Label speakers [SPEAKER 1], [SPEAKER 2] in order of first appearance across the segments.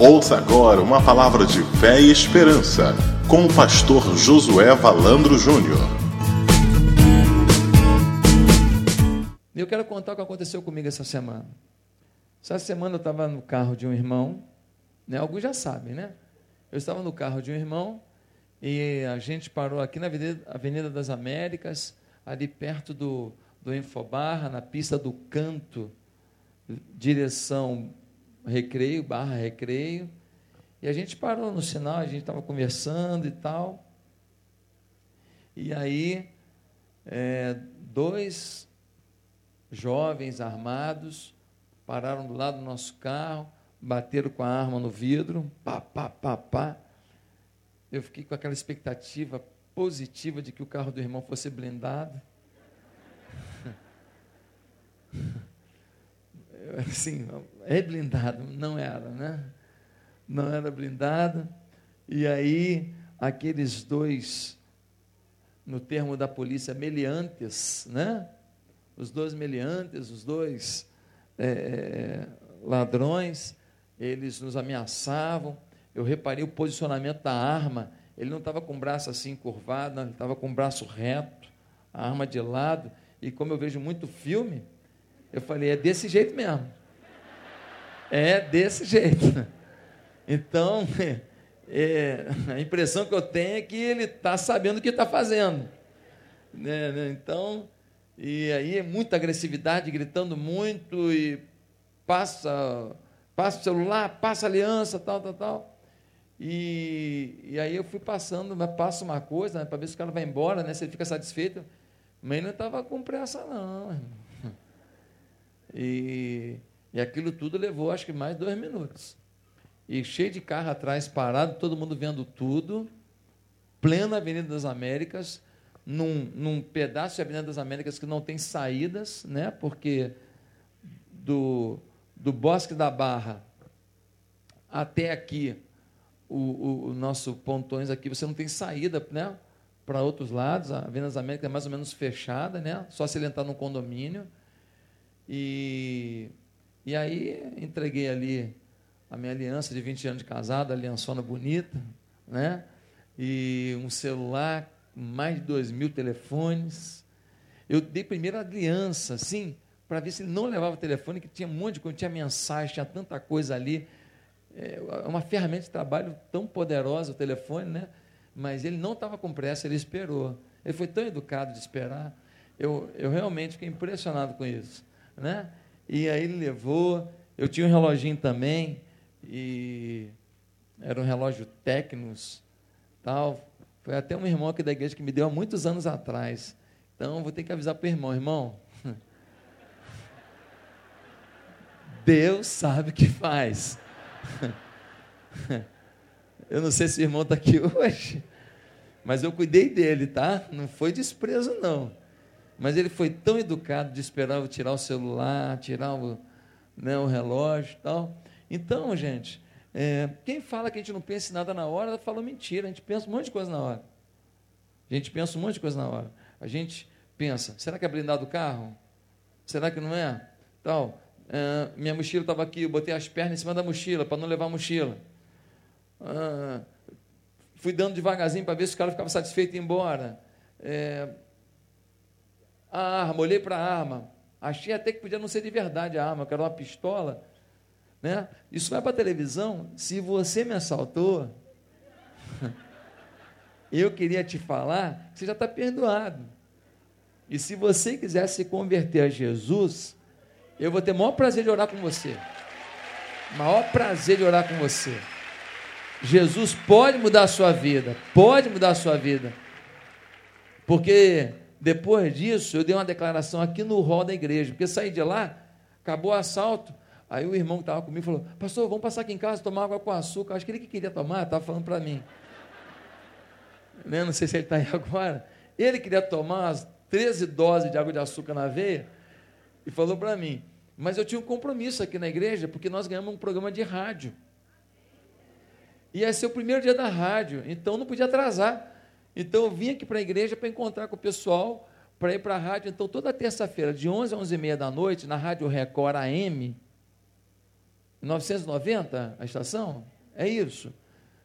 [SPEAKER 1] Ouça agora uma palavra de fé e esperança com o pastor Josué Valandro Júnior.
[SPEAKER 2] Eu quero contar o que aconteceu comigo essa semana. Essa semana eu estava no carro de um irmão, né? alguns já sabem, né? Eu estava no carro de um irmão e a gente parou aqui na Avenida, das Américas, ali perto do, do Infobarra, na pista do canto, direção recreio, barra recreio. E a gente parou no sinal, a gente estava conversando e tal. E aí, é, dois jovens armados pararam do lado do nosso carro, bateram com a arma no vidro, pá, pá, pá, pá. Eu fiquei com aquela expectativa positiva de que o carro do irmão fosse blindado. Assim, é blindado, não era, né? Não era blindado. E aí, aqueles dois, no termo da polícia, meliantes, né? Os dois meliantes, os dois é, é, ladrões, eles nos ameaçavam. Eu reparei o posicionamento da arma. Ele não estava com o braço assim curvado, ele estava com o braço reto, a arma de lado. E como eu vejo muito filme, eu falei, é desse jeito mesmo. É desse jeito. Então, é, a impressão que eu tenho é que ele está sabendo o que está fazendo. Né, né? Então, e aí é muita agressividade, gritando muito, e passa, passa o celular, passa aliança, tal, tal, tal. E, e aí eu fui passando, mas passa uma coisa, né, para ver se o cara vai embora, né, se ele fica satisfeito. Mas não estava com pressa, não. E e aquilo tudo levou, acho que mais dois minutos. E cheio de carro atrás, parado, todo mundo vendo tudo. Plena Avenida das Américas, num, num pedaço de Avenida das Américas que não tem saídas, né? porque do, do Bosque da Barra até aqui, o, o, o nosso pontões aqui, você não tem saída né? para outros lados. A Avenida das Américas é mais ou menos fechada, né? só se ele entrar num condomínio. E e aí entreguei ali a minha aliança de 20 anos de casado, aliançona bonita, né? E um celular, mais de dois mil telefones. Eu dei primeiro a aliança, assim, para ver se ele não levava o telefone, que tinha um monte de coisa, tinha mensagem, tinha tanta coisa ali. É uma ferramenta de trabalho tão poderosa o telefone, né? Mas ele não estava com pressa, ele esperou. Ele foi tão educado de esperar. Eu, eu realmente fiquei impressionado com isso, né? E aí ele levou. Eu tinha um reloginho também, e era um relógio Tecnos, tal. Foi até um irmão aqui da igreja que me deu há muitos anos atrás. Então, vou ter que avisar para o irmão, irmão. Deus sabe o que faz. Eu não sei se o irmão está aqui hoje, mas eu cuidei dele, tá? Não foi desprezo, não. Mas ele foi tão educado de esperar eu tirar o celular, tirar o, né, o relógio e tal. Então, gente, é, quem fala que a gente não pensa em nada na hora, fala mentira. A gente pensa um monte de coisa na hora. A gente pensa um monte de coisa na hora. A gente pensa, será que é blindado o carro? Será que não é? Tal. É, minha mochila estava aqui, eu botei as pernas em cima da mochila para não levar a mochila. Ah, fui dando devagarzinho para ver se o cara ficava satisfeito e ir embora. É, a arma, olhei para a arma, achei até que podia não ser de verdade a arma, que era uma pistola. Né? Isso vai para televisão. Se você me assaltou, eu queria te falar você já está perdoado. E se você quiser se converter a Jesus, eu vou ter o maior prazer de orar com você. Maior prazer de orar com você. Jesus pode mudar a sua vida, pode mudar a sua vida. Porque depois disso, eu dei uma declaração aqui no hall da igreja, porque saí de lá, acabou o assalto. Aí o irmão que estava comigo falou: Pastor, vamos passar aqui em casa tomar água com açúcar. Acho que ele que queria tomar, estava falando para mim. Né? Não sei se ele está aí agora. Ele queria tomar as 13 doses de água de açúcar na veia e falou para mim. Mas eu tinha um compromisso aqui na igreja, porque nós ganhamos um programa de rádio. Ia ser o primeiro dia da rádio, então não podia atrasar. Então eu vim aqui para a igreja para encontrar com o pessoal, para ir para a rádio. Então toda terça-feira, de 11 a 11 e meia da noite, na Rádio Record AM, 990 a estação? É isso.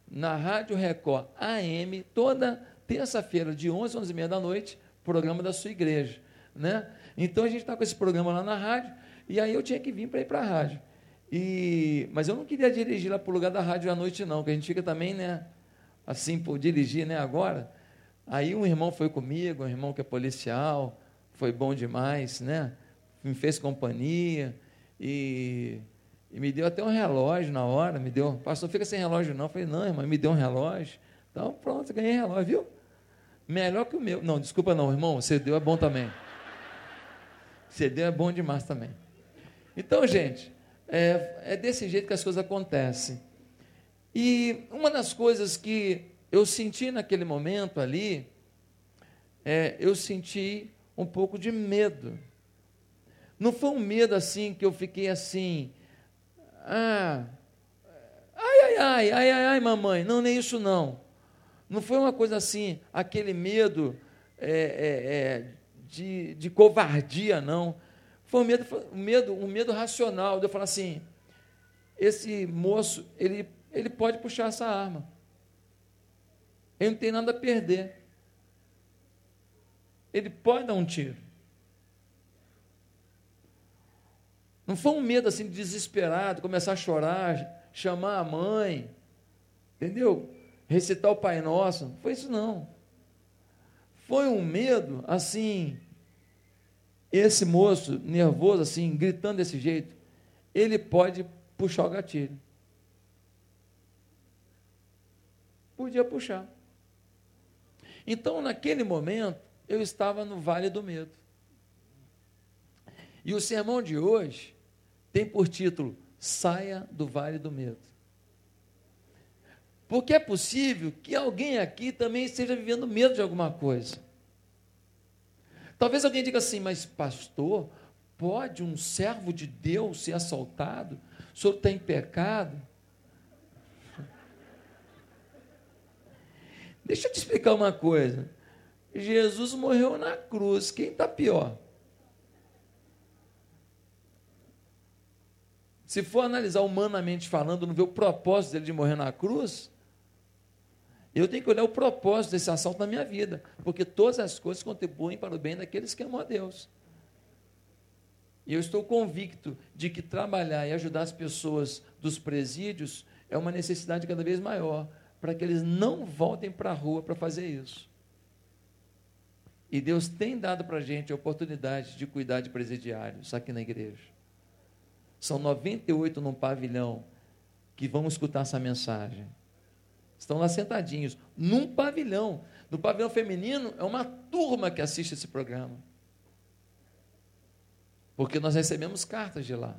[SPEAKER 2] Na Rádio Record AM, toda terça-feira, de 11 a 11 e meia da noite, programa da sua igreja. Né? Então a gente está com esse programa lá na rádio, e aí eu tinha que vir para ir para a rádio. E, mas eu não queria dirigir lá para o lugar da rádio à noite, não, que a gente fica também, né? Assim, por dirigir, né? Agora. Aí um irmão foi comigo, um irmão que é policial, foi bom demais, né? Me fez companhia e, e me deu até um relógio na hora, me deu, pastor, fica sem relógio não. Eu falei, não, irmão, me deu um relógio. Então, pronto, ganhei relógio, viu? Melhor que o meu. Não, desculpa não, irmão, você deu é bom também. Você deu é bom demais também. Então, gente, é, é desse jeito que as coisas acontecem. E uma das coisas que eu senti naquele momento ali, é, eu senti um pouco de medo. Não foi um medo assim que eu fiquei assim, ah, ai, ai, ai, ai, ai, ai, mamãe. Não, nem isso não. Não foi uma coisa assim, aquele medo é, é, é, de, de covardia, não. Foi um medo, um medo, um medo racional, de eu falar assim, esse moço, ele, ele pode puxar essa arma. Ele não tem nada a perder. Ele pode dar um tiro. Não foi um medo assim desesperado, começar a chorar, chamar a mãe, entendeu? Recitar o Pai Nosso. Não foi isso não. Foi um medo assim esse moço nervoso, assim, gritando desse jeito, ele pode puxar o gatilho. Podia puxar. Então, naquele momento, eu estava no vale do medo. E o sermão de hoje tem por título Saia do Vale do Medo. Porque é possível que alguém aqui também esteja vivendo medo de alguma coisa. Talvez alguém diga assim, mas pastor, pode um servo de Deus ser assaltado? O senhor tem pecado? Deixa eu te explicar uma coisa. Jesus morreu na cruz. Quem está pior? Se for analisar humanamente falando, não vê o propósito dele de morrer na cruz, eu tenho que olhar o propósito desse assalto na minha vida, porque todas as coisas contribuem para o bem daqueles que amam a Deus. E eu estou convicto de que trabalhar e ajudar as pessoas dos presídios é uma necessidade cada vez maior, para que eles não voltem para a rua para fazer isso. E Deus tem dado para a gente a oportunidade de cuidar de presidiários aqui na igreja. São 98 num pavilhão que vão escutar essa mensagem. Estão lá sentadinhos, num pavilhão. No pavilhão feminino, é uma turma que assiste esse programa. Porque nós recebemos cartas de lá.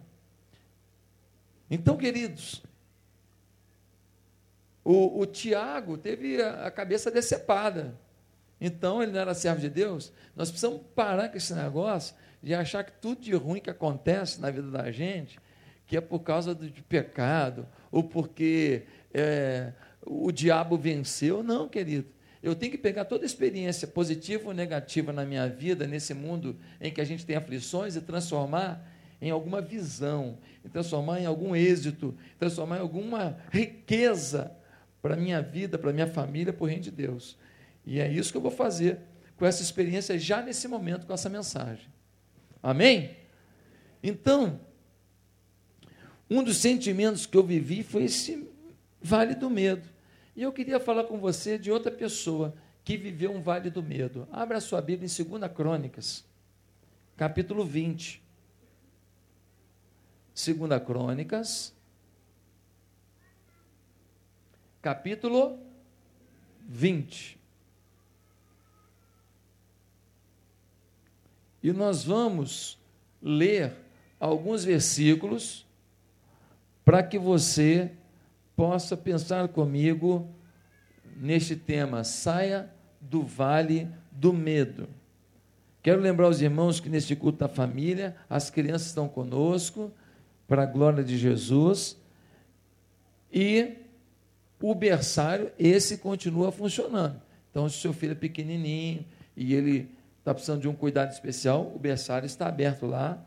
[SPEAKER 2] Então, queridos, o, o Tiago teve a, a cabeça decepada. Então, ele não era servo de Deus. Nós precisamos parar com esse negócio de achar que tudo de ruim que acontece na vida da gente, que é por causa do, de pecado, ou porque é, o diabo venceu. Não, querido. Eu tenho que pegar toda experiência positiva ou negativa na minha vida, nesse mundo em que a gente tem aflições, e transformar em alguma visão, transformar em algum êxito, transformar em alguma riqueza para a minha vida, para a minha família, por reino de Deus. E é isso que eu vou fazer com essa experiência já nesse momento, com essa mensagem. Amém? Então, um dos sentimentos que eu vivi foi esse vale do medo. E eu queria falar com você de outra pessoa que viveu um vale do medo. Abra a sua Bíblia em 2 Crônicas, capítulo 20. 2 Crônicas, capítulo 20. E nós vamos ler alguns versículos para que você possa pensar comigo neste tema, saia do vale do medo. Quero lembrar os irmãos que neste culto da família, as crianças estão conosco, para a glória de Jesus, e o berçário, esse continua funcionando. Então, se o seu filho é pequenininho e ele está precisando de um cuidado especial, o berçário está aberto lá,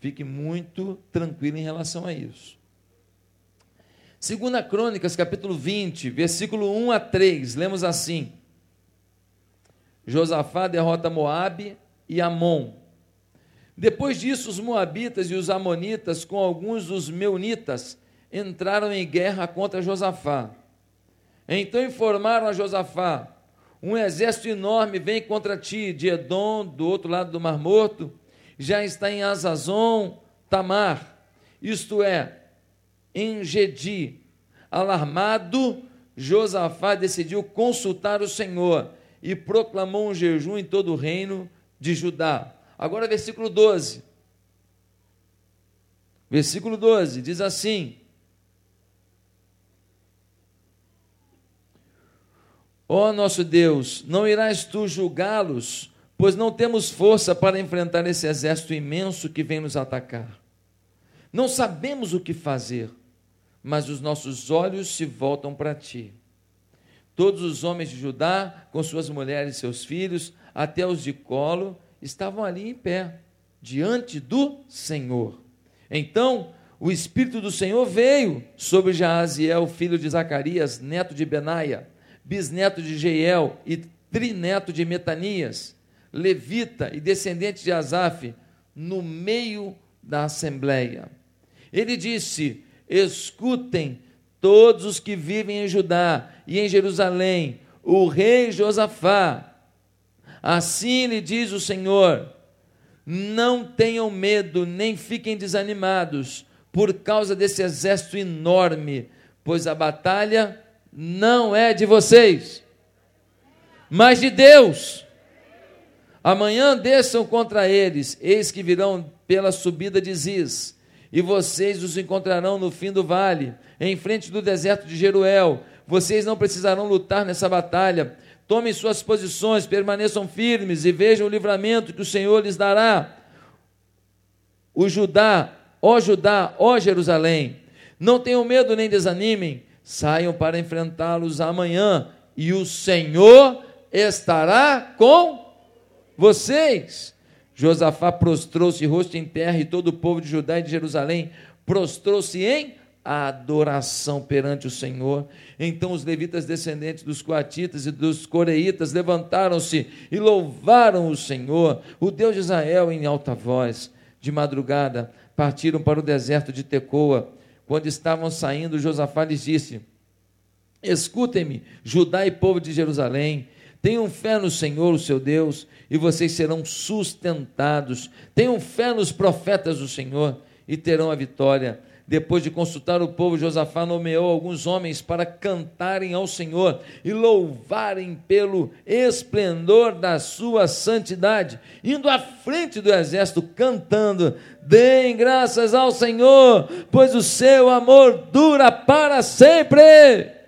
[SPEAKER 2] fique muito tranquilo em relação a isso. Segunda Crônicas, capítulo 20, versículo 1 a 3, lemos assim: Josafá derrota Moabe e Amon. Depois disso, os moabitas e os amonitas, com alguns dos meunitas, entraram em guerra contra Josafá. Então informaram a Josafá: um exército enorme vem contra ti, de Edom, do outro lado do Mar Morto, já está em Azazon, Tamar, isto é, em Gedi. Alarmado, Josafá decidiu consultar o Senhor e proclamou um jejum em todo o reino de Judá. Agora, versículo 12. Versículo 12 diz assim: Ó oh, nosso Deus, não irás tu julgá-los, pois não temos força para enfrentar esse exército imenso que vem nos atacar. Não sabemos o que fazer, mas os nossos olhos se voltam para ti. Todos os homens de Judá, com suas mulheres e seus filhos, até os de colo, estavam ali em pé, diante do Senhor. Então, o Espírito do Senhor veio sobre Jaaziel, filho de Zacarias, neto de Benaia bisneto de Jeiel e trineto de Metanias, levita e descendente de Asaf, no meio da assembleia. Ele disse: Escutem todos os que vivem em Judá e em Jerusalém, o rei Josafá. Assim lhe diz o Senhor: Não tenham medo, nem fiquem desanimados por causa desse exército enorme, pois a batalha não é de vocês, mas de Deus. Amanhã desçam contra eles, eis que virão pela subida de Ziz, e vocês os encontrarão no fim do vale, em frente do deserto de Jeruel. Vocês não precisarão lutar nessa batalha. Tomem suas posições, permaneçam firmes e vejam o livramento que o Senhor lhes dará. O Judá, ó Judá, ó Jerusalém, não tenham medo nem desanimem Saiam para enfrentá-los amanhã, e o Senhor estará com vocês. Josafá prostrou-se rosto em terra, e todo o povo de Judá e de Jerusalém prostrou-se em adoração perante o Senhor. Então os levitas descendentes dos coatitas e dos coreitas levantaram-se e louvaram o Senhor, o Deus de Israel, em alta voz. De madrugada partiram para o deserto de Tecoa quando estavam saindo, Josafá lhes disse: Escutem-me, Judá e povo de Jerusalém, tenham fé no Senhor, o seu Deus, e vocês serão sustentados. Tenham fé nos profetas do Senhor e terão a vitória. Depois de consultar o povo, Josafá nomeou alguns homens para cantarem ao Senhor e louvarem pelo esplendor da sua santidade, indo à frente do exército cantando: Deem graças ao Senhor, pois o seu amor dura para sempre.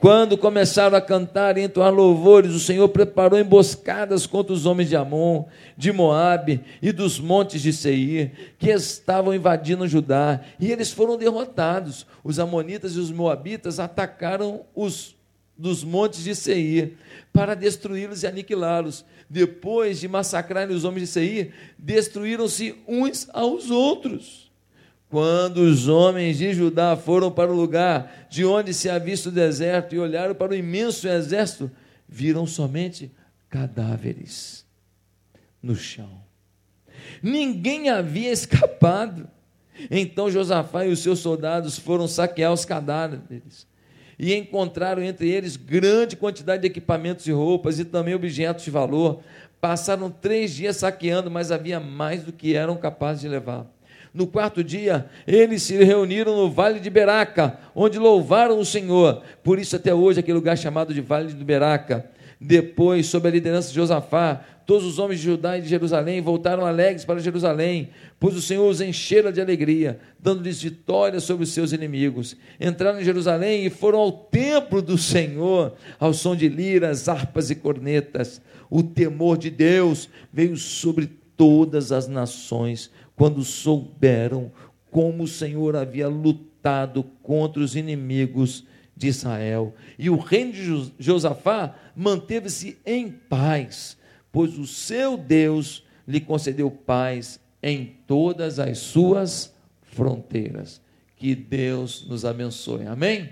[SPEAKER 2] Quando começaram a cantar e entoar louvores, o Senhor preparou emboscadas contra os homens de Amon, de Moabe e dos montes de Seir, que estavam invadindo Judá, e eles foram derrotados. Os amonitas e os moabitas atacaram os dos montes de Seir para destruí-los e aniquilá-los. Depois de massacrarem os homens de Seir, destruíram-se uns aos outros. Quando os homens de Judá foram para o lugar de onde se havia visto o deserto e olharam para o imenso exército, viram somente cadáveres no chão. Ninguém havia escapado. Então Josafá e os seus soldados foram saquear os cadáveres e encontraram entre eles grande quantidade de equipamentos e roupas e também objetos de valor. Passaram três dias saqueando, mas havia mais do que eram capazes de levar. No quarto dia, eles se reuniram no vale de Beraca, onde louvaram o Senhor. Por isso, até hoje, aquele lugar chamado de Vale de Beraca. Depois, sob a liderança de Josafá, todos os homens de Judá e de Jerusalém voltaram alegres para Jerusalém, pois o Senhor os enchera de alegria, dando-lhes vitória sobre os seus inimigos. Entraram em Jerusalém e foram ao templo do Senhor, ao som de liras, harpas e cornetas. O temor de Deus veio sobre todas as nações quando souberam como o Senhor havia lutado contra os inimigos de Israel. E o reino de Josafá manteve-se em paz, pois o seu Deus lhe concedeu paz em todas as suas fronteiras. Que Deus nos abençoe. Amém?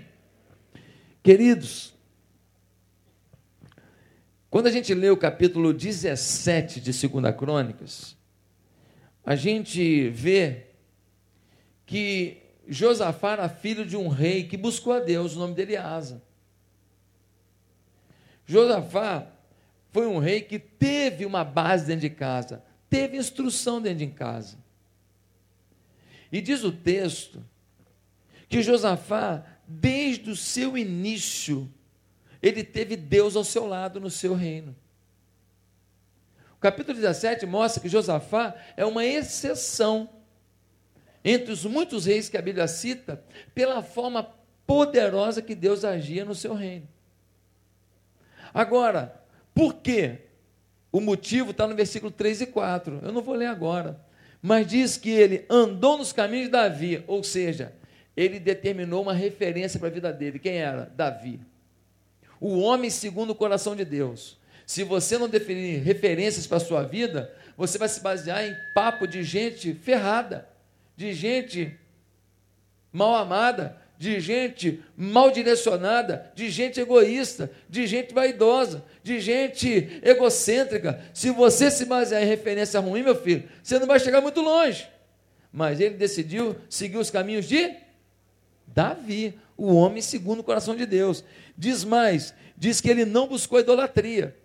[SPEAKER 2] Queridos, quando a gente lê o capítulo 17 de 2 Crônicas, a gente vê que Josafá era filho de um rei que buscou a Deus, o nome dele é Asa. Josafá foi um rei que teve uma base dentro de casa, teve instrução dentro de casa. E diz o texto que Josafá, desde o seu início, ele teve Deus ao seu lado no seu reino. O capítulo 17 mostra que Josafá é uma exceção entre os muitos reis que a Bíblia cita, pela forma poderosa que Deus agia no seu reino. Agora, por quê? O motivo está no versículo 3 e 4. Eu não vou ler agora. Mas diz que ele andou nos caminhos de Davi, ou seja, ele determinou uma referência para a vida dele. Quem era? Davi. O homem segundo o coração de Deus. Se você não definir referências para a sua vida, você vai se basear em papo de gente ferrada, de gente mal amada, de gente mal direcionada, de gente egoísta, de gente vaidosa, de gente egocêntrica. Se você se basear em referência ruim, meu filho, você não vai chegar muito longe. Mas ele decidiu seguir os caminhos de Davi, o homem segundo o coração de Deus. Diz mais, diz que ele não buscou idolatria.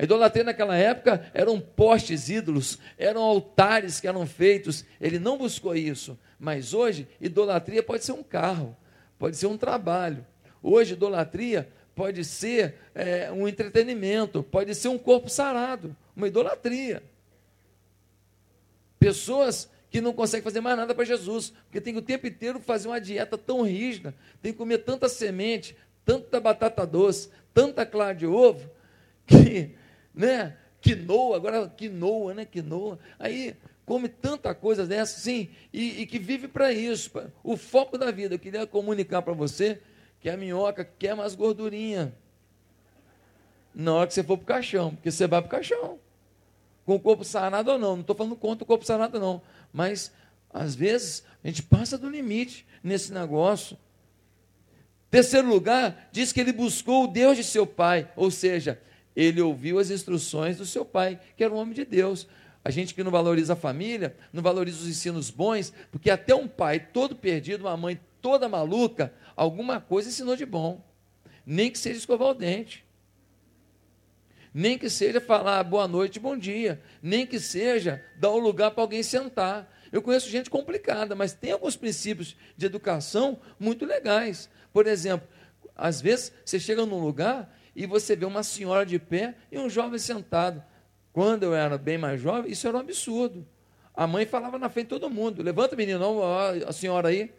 [SPEAKER 2] A idolatria naquela época eram postes ídolos, eram altares que eram feitos. Ele não buscou isso. Mas hoje, idolatria pode ser um carro, pode ser um trabalho. Hoje, idolatria pode ser é, um entretenimento, pode ser um corpo sarado, uma idolatria. Pessoas que não conseguem fazer mais nada para Jesus, porque tem que o tempo inteiro fazer uma dieta tão rígida, tem que comer tanta semente, tanta batata doce, tanta clara de ovo, que, né, quinoa, agora quinoa, né, quinoa, aí come tanta coisa dessa, sim, e, e que vive para isso. Pra, o foco da vida. Eu queria comunicar para você que a minhoca quer mais gordurinha. Na hora que você for para o caixão, porque você vai para o caixão. Com o corpo sarado ou não. Não estou falando contra o corpo sarado, não. Mas, às vezes, a gente passa do limite nesse negócio. Terceiro lugar, diz que ele buscou o Deus de seu pai, ou seja, ele ouviu as instruções do seu pai, que era um homem de Deus. A gente que não valoriza a família, não valoriza os ensinos bons, porque até um pai todo perdido, uma mãe toda maluca, alguma coisa ensinou de bom. Nem que seja escovar o dente. Nem que seja falar boa noite, bom dia. Nem que seja dar um lugar para alguém sentar. Eu conheço gente complicada, mas tem alguns princípios de educação muito legais. Por exemplo, às vezes você chega num lugar e você vê uma senhora de pé e um jovem sentado. Quando eu era bem mais jovem, isso era um absurdo. A mãe falava na frente de todo mundo: levanta, menino, a senhora aí.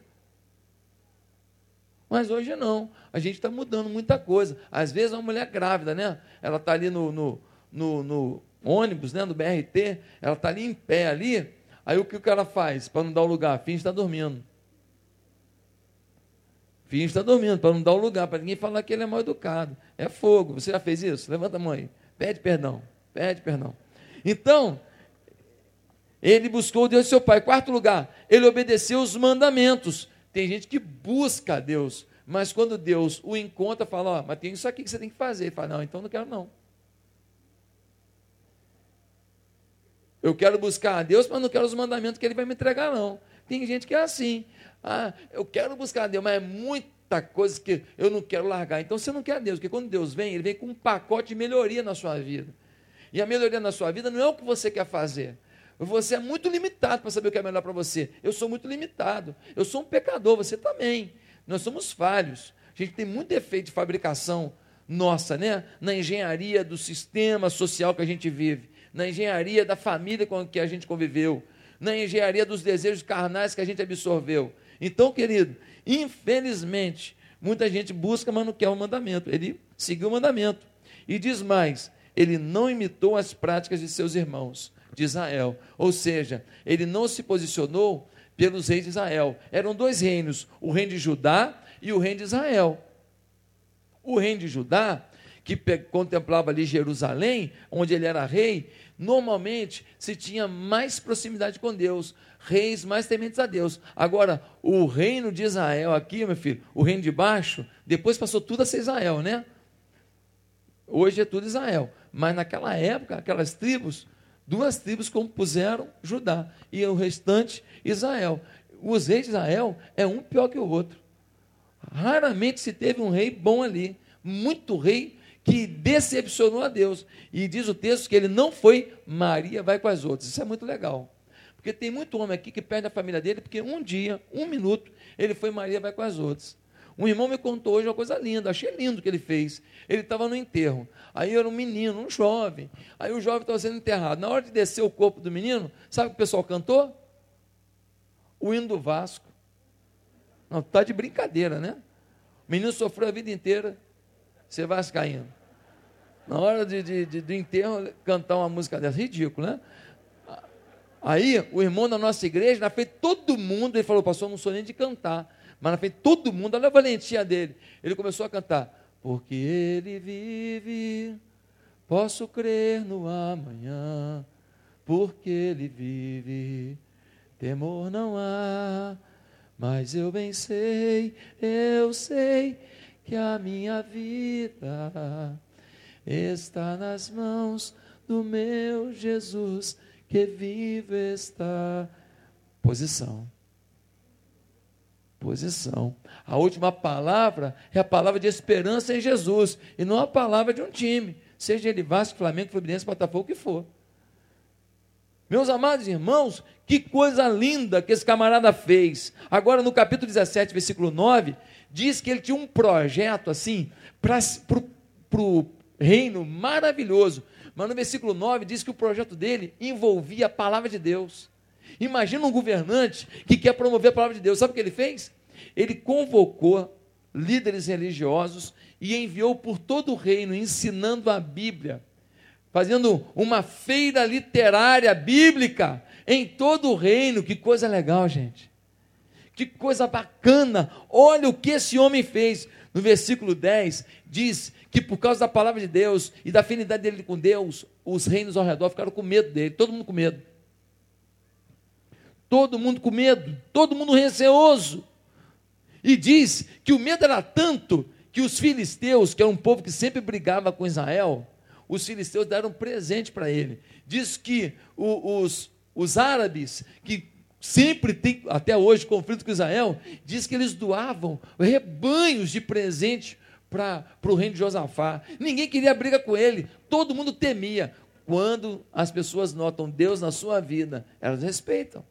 [SPEAKER 2] Mas hoje não. A gente está mudando muita coisa. Às vezes, uma mulher grávida, né? Ela está ali no, no, no, no, ônibus, né? no BRT, ela está ali em pé ali. Aí o que o cara faz para não dar o lugar? Finge estar dormindo. Finge estar dormindo, para não dar o lugar, para ninguém falar que ele é mal educado. É fogo. Você já fez isso? Levanta a mão aí. Pede perdão. Pede perdão. Então, ele buscou Deus seu pai. Quarto lugar, ele obedeceu os mandamentos. Tem gente que busca Deus, mas quando Deus o encontra, fala: Ó, mas tem isso aqui que você tem que fazer. Ele fala: Não, então não quero não. Eu quero buscar a Deus, mas não quero os mandamentos que ele vai me entregar, não. Tem gente que é assim. Ah, eu quero buscar Deus, mas é muita coisa que eu não quero largar. Então você não quer Deus, porque quando Deus vem, ele vem com um pacote de melhoria na sua vida. E a melhoria na sua vida não é o que você quer fazer. Você é muito limitado para saber o que é melhor para você. Eu sou muito limitado. Eu sou um pecador, você também. Nós somos falhos. A gente tem muito defeito de fabricação nossa, né? Na engenharia do sistema social que a gente vive, na engenharia da família com que a gente conviveu, na engenharia dos desejos carnais que a gente absorveu. Então, querido, infelizmente, muita gente busca, mas não quer o mandamento. Ele seguiu o mandamento. E diz mais: ele não imitou as práticas de seus irmãos de Israel. Ou seja, ele não se posicionou pelos reis de Israel. Eram dois reinos, o reino de Judá e o reino de Israel. O reino de Judá que contemplava ali Jerusalém, onde ele era rei, normalmente se tinha mais proximidade com Deus, reis mais tementes a Deus. Agora, o reino de Israel aqui, meu filho, o reino de baixo, depois passou tudo a ser Israel, né? Hoje é tudo Israel. Mas naquela época, aquelas tribos, duas tribos compuseram Judá e o restante Israel. Os reis de Israel é um pior que o outro. Raramente se teve um rei bom ali. Muito rei que decepcionou a Deus. E diz o texto que ele não foi, Maria vai com as outras. Isso é muito legal. Porque tem muito homem aqui que perde a família dele, porque um dia, um minuto, ele foi, Maria vai com as outras. Um irmão me contou hoje uma coisa linda, achei lindo o que ele fez. Ele estava no enterro. Aí era um menino, um jovem. Aí o jovem estava sendo enterrado. Na hora de descer o corpo do menino, sabe o que o pessoal cantou? O hino do Vasco. Não, está de brincadeira, né? O menino sofreu a vida inteira, ser vascaíno. Na hora de, de, de, do enterro, cantar uma música dessa, ridículo, né? Aí, o irmão da nossa igreja, na frente todo mundo, ele falou, pastor, não sou nem de cantar, mas na frente todo mundo, olha a valentia dele. Ele começou a cantar, porque ele vive, posso crer no amanhã, porque ele vive, temor não há, mas eu bem sei, eu sei que a minha vida está nas mãos do meu Jesus que vive está. Posição. Posição. A última palavra é a palavra de esperança em Jesus e não a palavra de um time, seja ele Vasco, Flamengo, Fluminense, Botafogo, o que for. Meus amados irmãos, que coisa linda que esse camarada fez. Agora, no capítulo 17, versículo 9, diz que ele tinha um projeto assim, para o reino maravilhoso. Mas no versículo 9 diz que o projeto dele envolvia a palavra de Deus. Imagina um governante que quer promover a palavra de Deus. Sabe o que ele fez? Ele convocou líderes religiosos e enviou por todo o reino ensinando a Bíblia, fazendo uma feira literária bíblica em todo o reino. Que coisa legal, gente. Que coisa bacana. Olha o que esse homem fez. No versículo 10 diz que por causa da palavra de Deus e da afinidade dele com Deus, os reinos ao redor ficaram com medo dele, todo mundo com medo. Todo mundo com medo, todo mundo receoso. E diz que o medo era tanto que os filisteus, que era um povo que sempre brigava com Israel, os filisteus deram um presente para ele. Diz que os, os árabes, que sempre tem, até hoje, conflito com Israel, diz que eles doavam rebanhos de presente para o reino de Josafá. Ninguém queria briga com ele, todo mundo temia. Quando as pessoas notam Deus na sua vida, elas respeitam.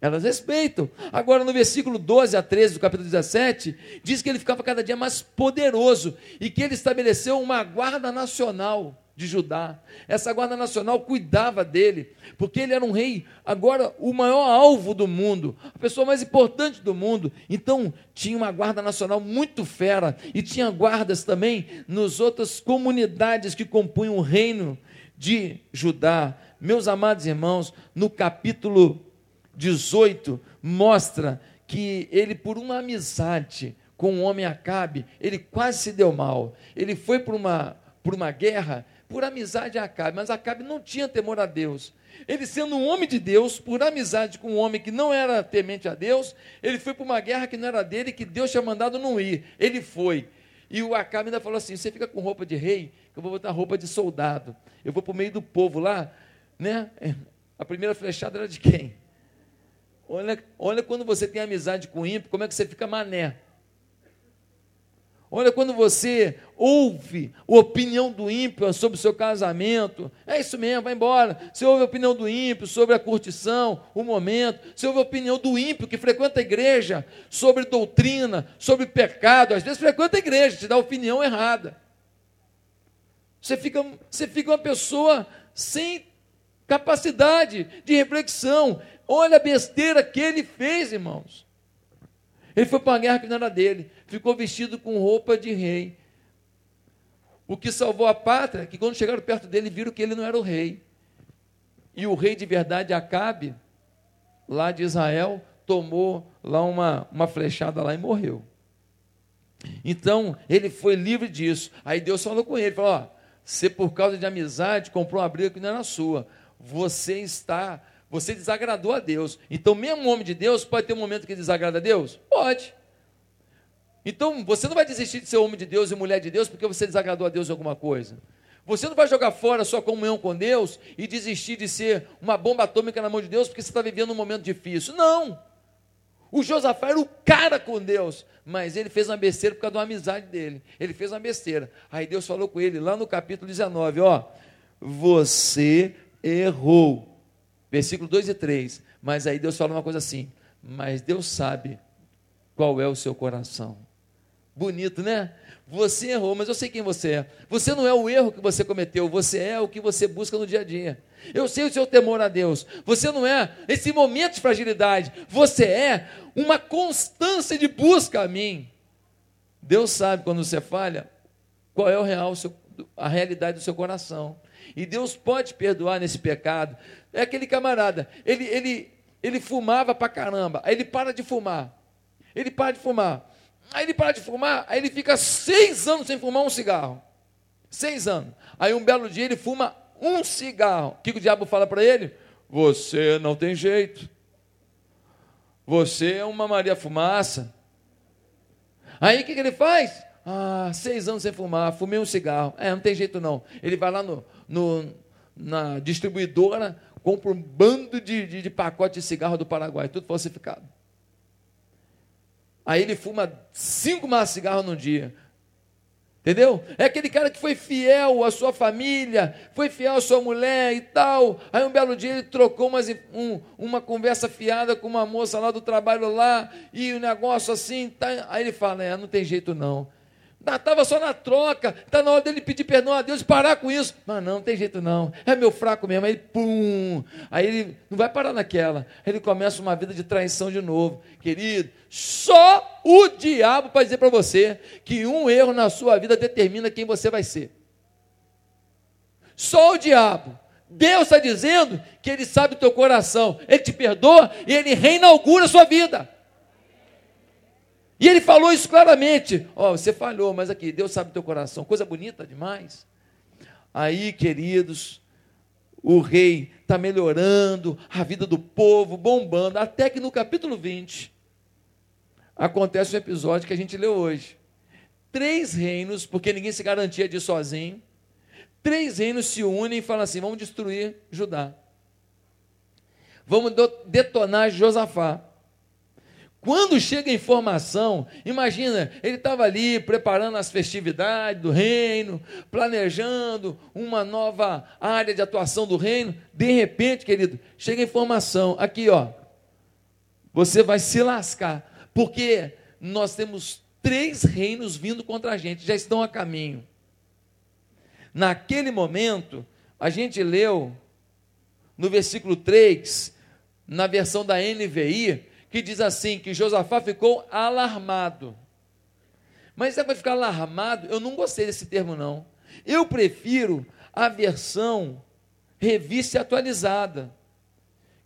[SPEAKER 2] Elas respeitam. Agora, no versículo 12 a 13 do capítulo 17, diz que ele ficava cada dia mais poderoso e que ele estabeleceu uma guarda nacional de Judá. Essa guarda nacional cuidava dele, porque ele era um rei, agora o maior alvo do mundo, a pessoa mais importante do mundo. Então, tinha uma guarda nacional muito fera e tinha guardas também nas outras comunidades que compunham o reino de Judá. Meus amados irmãos, no capítulo 18 mostra que ele por uma amizade com o homem Acabe, ele quase se deu mal. Ele foi por uma por uma guerra por amizade a Acabe, mas Acabe não tinha temor a Deus. Ele sendo um homem de Deus, por amizade com um homem que não era temente a Deus, ele foi para uma guerra que não era dele, que Deus tinha mandado não ir. Ele foi. E o Acabe ainda falou assim: você fica com roupa de rei, que eu vou botar roupa de soldado. Eu vou para o meio do povo lá, né? A primeira flechada era de quem? Olha, olha quando você tem amizade com ímpio, como é que você fica mané. Olha, quando você ouve a opinião do ímpio sobre o seu casamento, é isso mesmo, vai embora. Você ouve a opinião do ímpio sobre a curtição, o momento. Você ouve a opinião do ímpio que frequenta a igreja sobre doutrina, sobre pecado. Às vezes frequenta a igreja, te dá opinião errada. Você fica, você fica uma pessoa sem capacidade de reflexão. Olha a besteira que ele fez, irmãos. Ele foi para uma guerra que não era dele ficou vestido com roupa de rei. O que salvou a pátria é que quando chegaram perto dele, viram que ele não era o rei. E o rei de verdade, Acabe, lá de Israel, tomou lá uma, uma flechada lá e morreu. Então, ele foi livre disso. Aí Deus falou com ele, falou, ó, você por causa de amizade comprou uma briga que não era sua. Você está, você desagradou a Deus. Então, mesmo homem de Deus pode ter um momento que desagrada a Deus? Pode. Então, você não vai desistir de ser homem de Deus e mulher de Deus porque você desagradou a Deus em alguma coisa. Você não vai jogar fora a sua comunhão com Deus e desistir de ser uma bomba atômica na mão de Deus porque você está vivendo um momento difícil. Não! O Josafá era o cara com Deus, mas ele fez uma besteira por causa de uma amizade dele. Ele fez uma besteira. Aí Deus falou com ele lá no capítulo 19: Ó, você errou. Versículo 2 e 3. Mas aí Deus fala uma coisa assim: Mas Deus sabe qual é o seu coração. Bonito, né? Você errou, mas eu sei quem você é. Você não é o erro que você cometeu, você é o que você busca no dia a dia. Eu sei o seu temor a Deus. Você não é esse momento de fragilidade, você é uma constância de busca a mim. Deus sabe quando você falha, qual é o real, a realidade do seu coração. E Deus pode perdoar nesse pecado. É aquele camarada, ele, ele, ele fumava pra caramba, aí ele para de fumar. Ele para de fumar. Aí ele para de fumar, aí ele fica seis anos sem fumar um cigarro. Seis anos. Aí um belo dia ele fuma um cigarro. O que o diabo fala para ele? Você não tem jeito. Você é uma Maria Fumaça. Aí o que, que ele faz? Ah, seis anos sem fumar, fumei um cigarro. É, não tem jeito não. Ele vai lá no, no na distribuidora, compra um bando de, de, de pacote de cigarro do Paraguai, tudo falsificado. Aí ele fuma cinco maços de cigarro no dia. Entendeu? É aquele cara que foi fiel à sua família, foi fiel à sua mulher e tal. Aí um belo dia ele trocou umas, um, uma conversa fiada com uma moça lá do trabalho lá, e o negócio assim. Tá, aí ele fala: é, não tem jeito não. Estava só na troca, está na hora dele pedir perdão a Deus parar com isso. Mas não, não tem jeito não, é meu fraco mesmo. Aí, pum, aí ele não vai parar naquela. Aí ele começa uma vida de traição de novo. Querido, só o diabo para dizer para você que um erro na sua vida determina quem você vai ser. Só o diabo. Deus está dizendo que Ele sabe o teu coração, Ele te perdoa e Ele reinaugura a sua vida. E ele falou isso claramente. Ó, oh, você falhou, mas aqui, Deus sabe o teu coração. Coisa bonita demais. Aí, queridos, o rei está melhorando, a vida do povo bombando, até que no capítulo 20 acontece um episódio que a gente leu hoje. Três reinos, porque ninguém se garantia de sozinho, três reinos se unem e falam assim: vamos destruir Judá. Vamos detonar Josafá. Quando chega a informação, imagina, ele estava ali preparando as festividades do reino, planejando uma nova área de atuação do reino. De repente, querido, chega a informação, aqui ó, você vai se lascar, porque nós temos três reinos vindo contra a gente, já estão a caminho. Naquele momento, a gente leu no versículo 3, na versão da NVI, que diz assim: que Josafá ficou alarmado. Mas é para ficar alarmado, eu não gostei desse termo, não. Eu prefiro a versão revista e atualizada,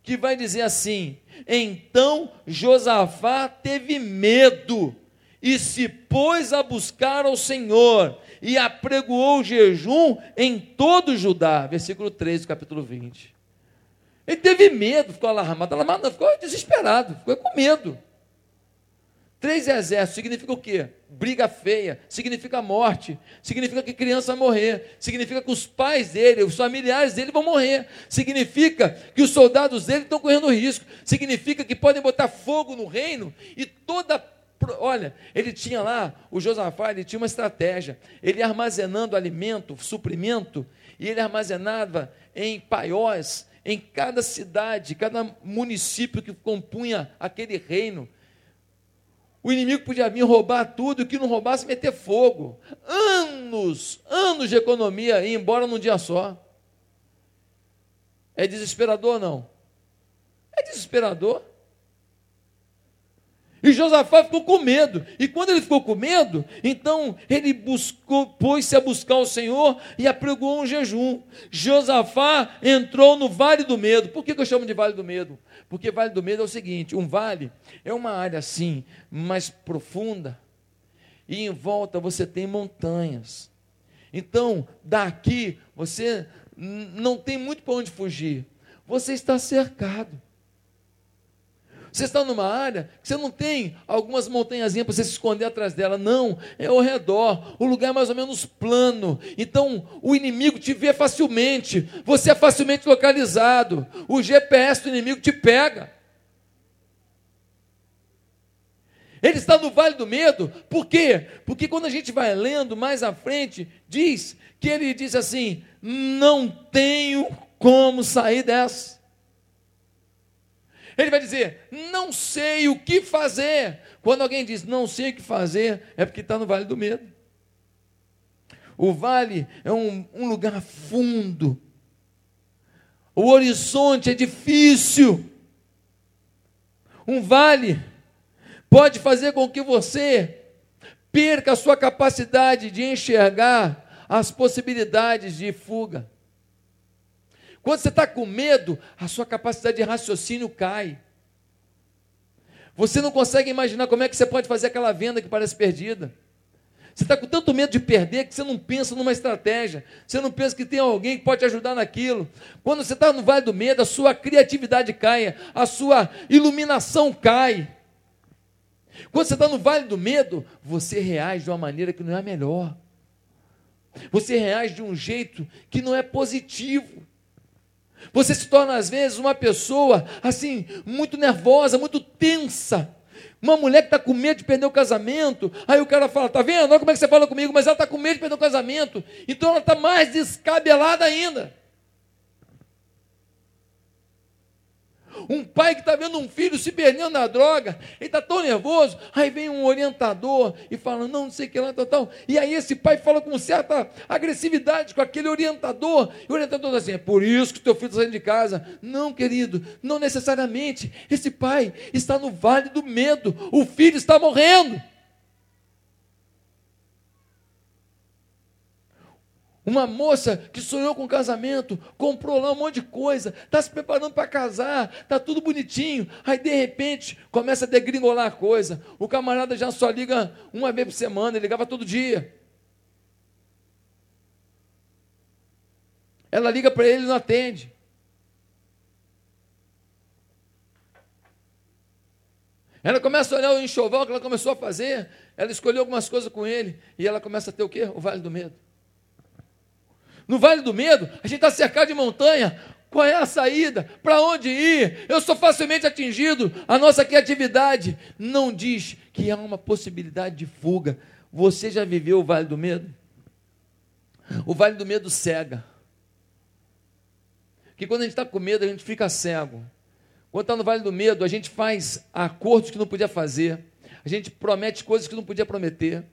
[SPEAKER 2] que vai dizer assim: então Josafá teve medo e se pôs a buscar ao Senhor e apregoou jejum em todo Judá. Versículo 3 do capítulo 20. Ele teve medo, ficou alarmado, alarmado não, ficou desesperado, ficou com medo. Três exércitos significa o quê? Briga feia, significa morte, significa que criança vai morrer, significa que os pais dele, os familiares dele vão morrer, significa que os soldados dele estão correndo risco, significa que podem botar fogo no reino e toda. Olha, ele tinha lá, o Josafá, ele tinha uma estratégia, ele armazenando alimento, suprimento, e ele armazenava em paióis, em cada cidade, cada município que compunha aquele reino. O inimigo podia vir roubar tudo, e que não roubasse, meter fogo. Anos, anos de economia, ir embora num dia só. É desesperador não? É desesperador. E Josafá ficou com medo. E quando ele ficou com medo, então ele buscou, pôs-se a buscar o Senhor e apregou um jejum. Josafá entrou no vale do medo. Por que, que eu chamo de vale do medo? Porque vale do medo é o seguinte: um vale é uma área assim, mais profunda, e em volta você tem montanhas. Então, daqui você não tem muito para onde fugir. Você está cercado. Você está numa área que você não tem algumas montanhazinhas para você se esconder atrás dela. Não, é ao redor. O lugar é mais ou menos plano. Então, o inimigo te vê facilmente. Você é facilmente localizado. O GPS do inimigo te pega. Ele está no vale do medo, por quê? Porque quando a gente vai lendo mais à frente, diz que ele diz assim: não tenho como sair dessa. Ele vai dizer: não sei o que fazer. Quando alguém diz não sei o que fazer, é porque está no vale do medo. O vale é um, um lugar fundo. O horizonte é difícil. Um vale pode fazer com que você perca a sua capacidade de enxergar as possibilidades de fuga. Quando você está com medo, a sua capacidade de raciocínio cai. Você não consegue imaginar como é que você pode fazer aquela venda que parece perdida. Você está com tanto medo de perder que você não pensa numa estratégia. Você não pensa que tem alguém que pode te ajudar naquilo. Quando você está no vale do medo, a sua criatividade cai, a sua iluminação cai. Quando você está no vale do medo, você reage de uma maneira que não é a melhor. Você reage de um jeito que não é positivo. Você se torna, às vezes, uma pessoa assim, muito nervosa, muito tensa. Uma mulher que está com medo de perder o casamento, aí o cara fala: Tá vendo? Olha como é que você fala comigo, mas ela está com medo de perder o casamento, então ela está mais descabelada ainda. Um pai que está vendo um filho se perdendo na droga, ele está tão nervoso, aí vem um orientador e fala, não, não sei o que lá, tal, tal. E aí esse pai fala com certa agressividade com aquele orientador, e o orientador diz assim, é por isso que teu filho está saindo de casa. Não, querido, não necessariamente. Esse pai está no vale do medo, o filho está morrendo. Uma moça que sonhou com casamento, comprou lá um monte de coisa, está se preparando para casar, está tudo bonitinho. Aí de repente começa a degringolar a coisa. O camarada já só liga uma vez por semana, ele ligava todo dia. Ela liga para ele e não atende. Ela começa a olhar o enxoval que ela começou a fazer, ela escolheu algumas coisas com ele, e ela começa a ter o quê? O vale do medo. No vale do medo, a gente está cercado de montanha. Qual é a saída? Para onde ir? Eu sou facilmente atingido. A nossa criatividade não diz que há uma possibilidade de fuga. Você já viveu o vale do medo? O vale do medo cega. Que quando a gente está com medo, a gente fica cego. Quando está no vale do medo, a gente faz acordos que não podia fazer. A gente promete coisas que não podia prometer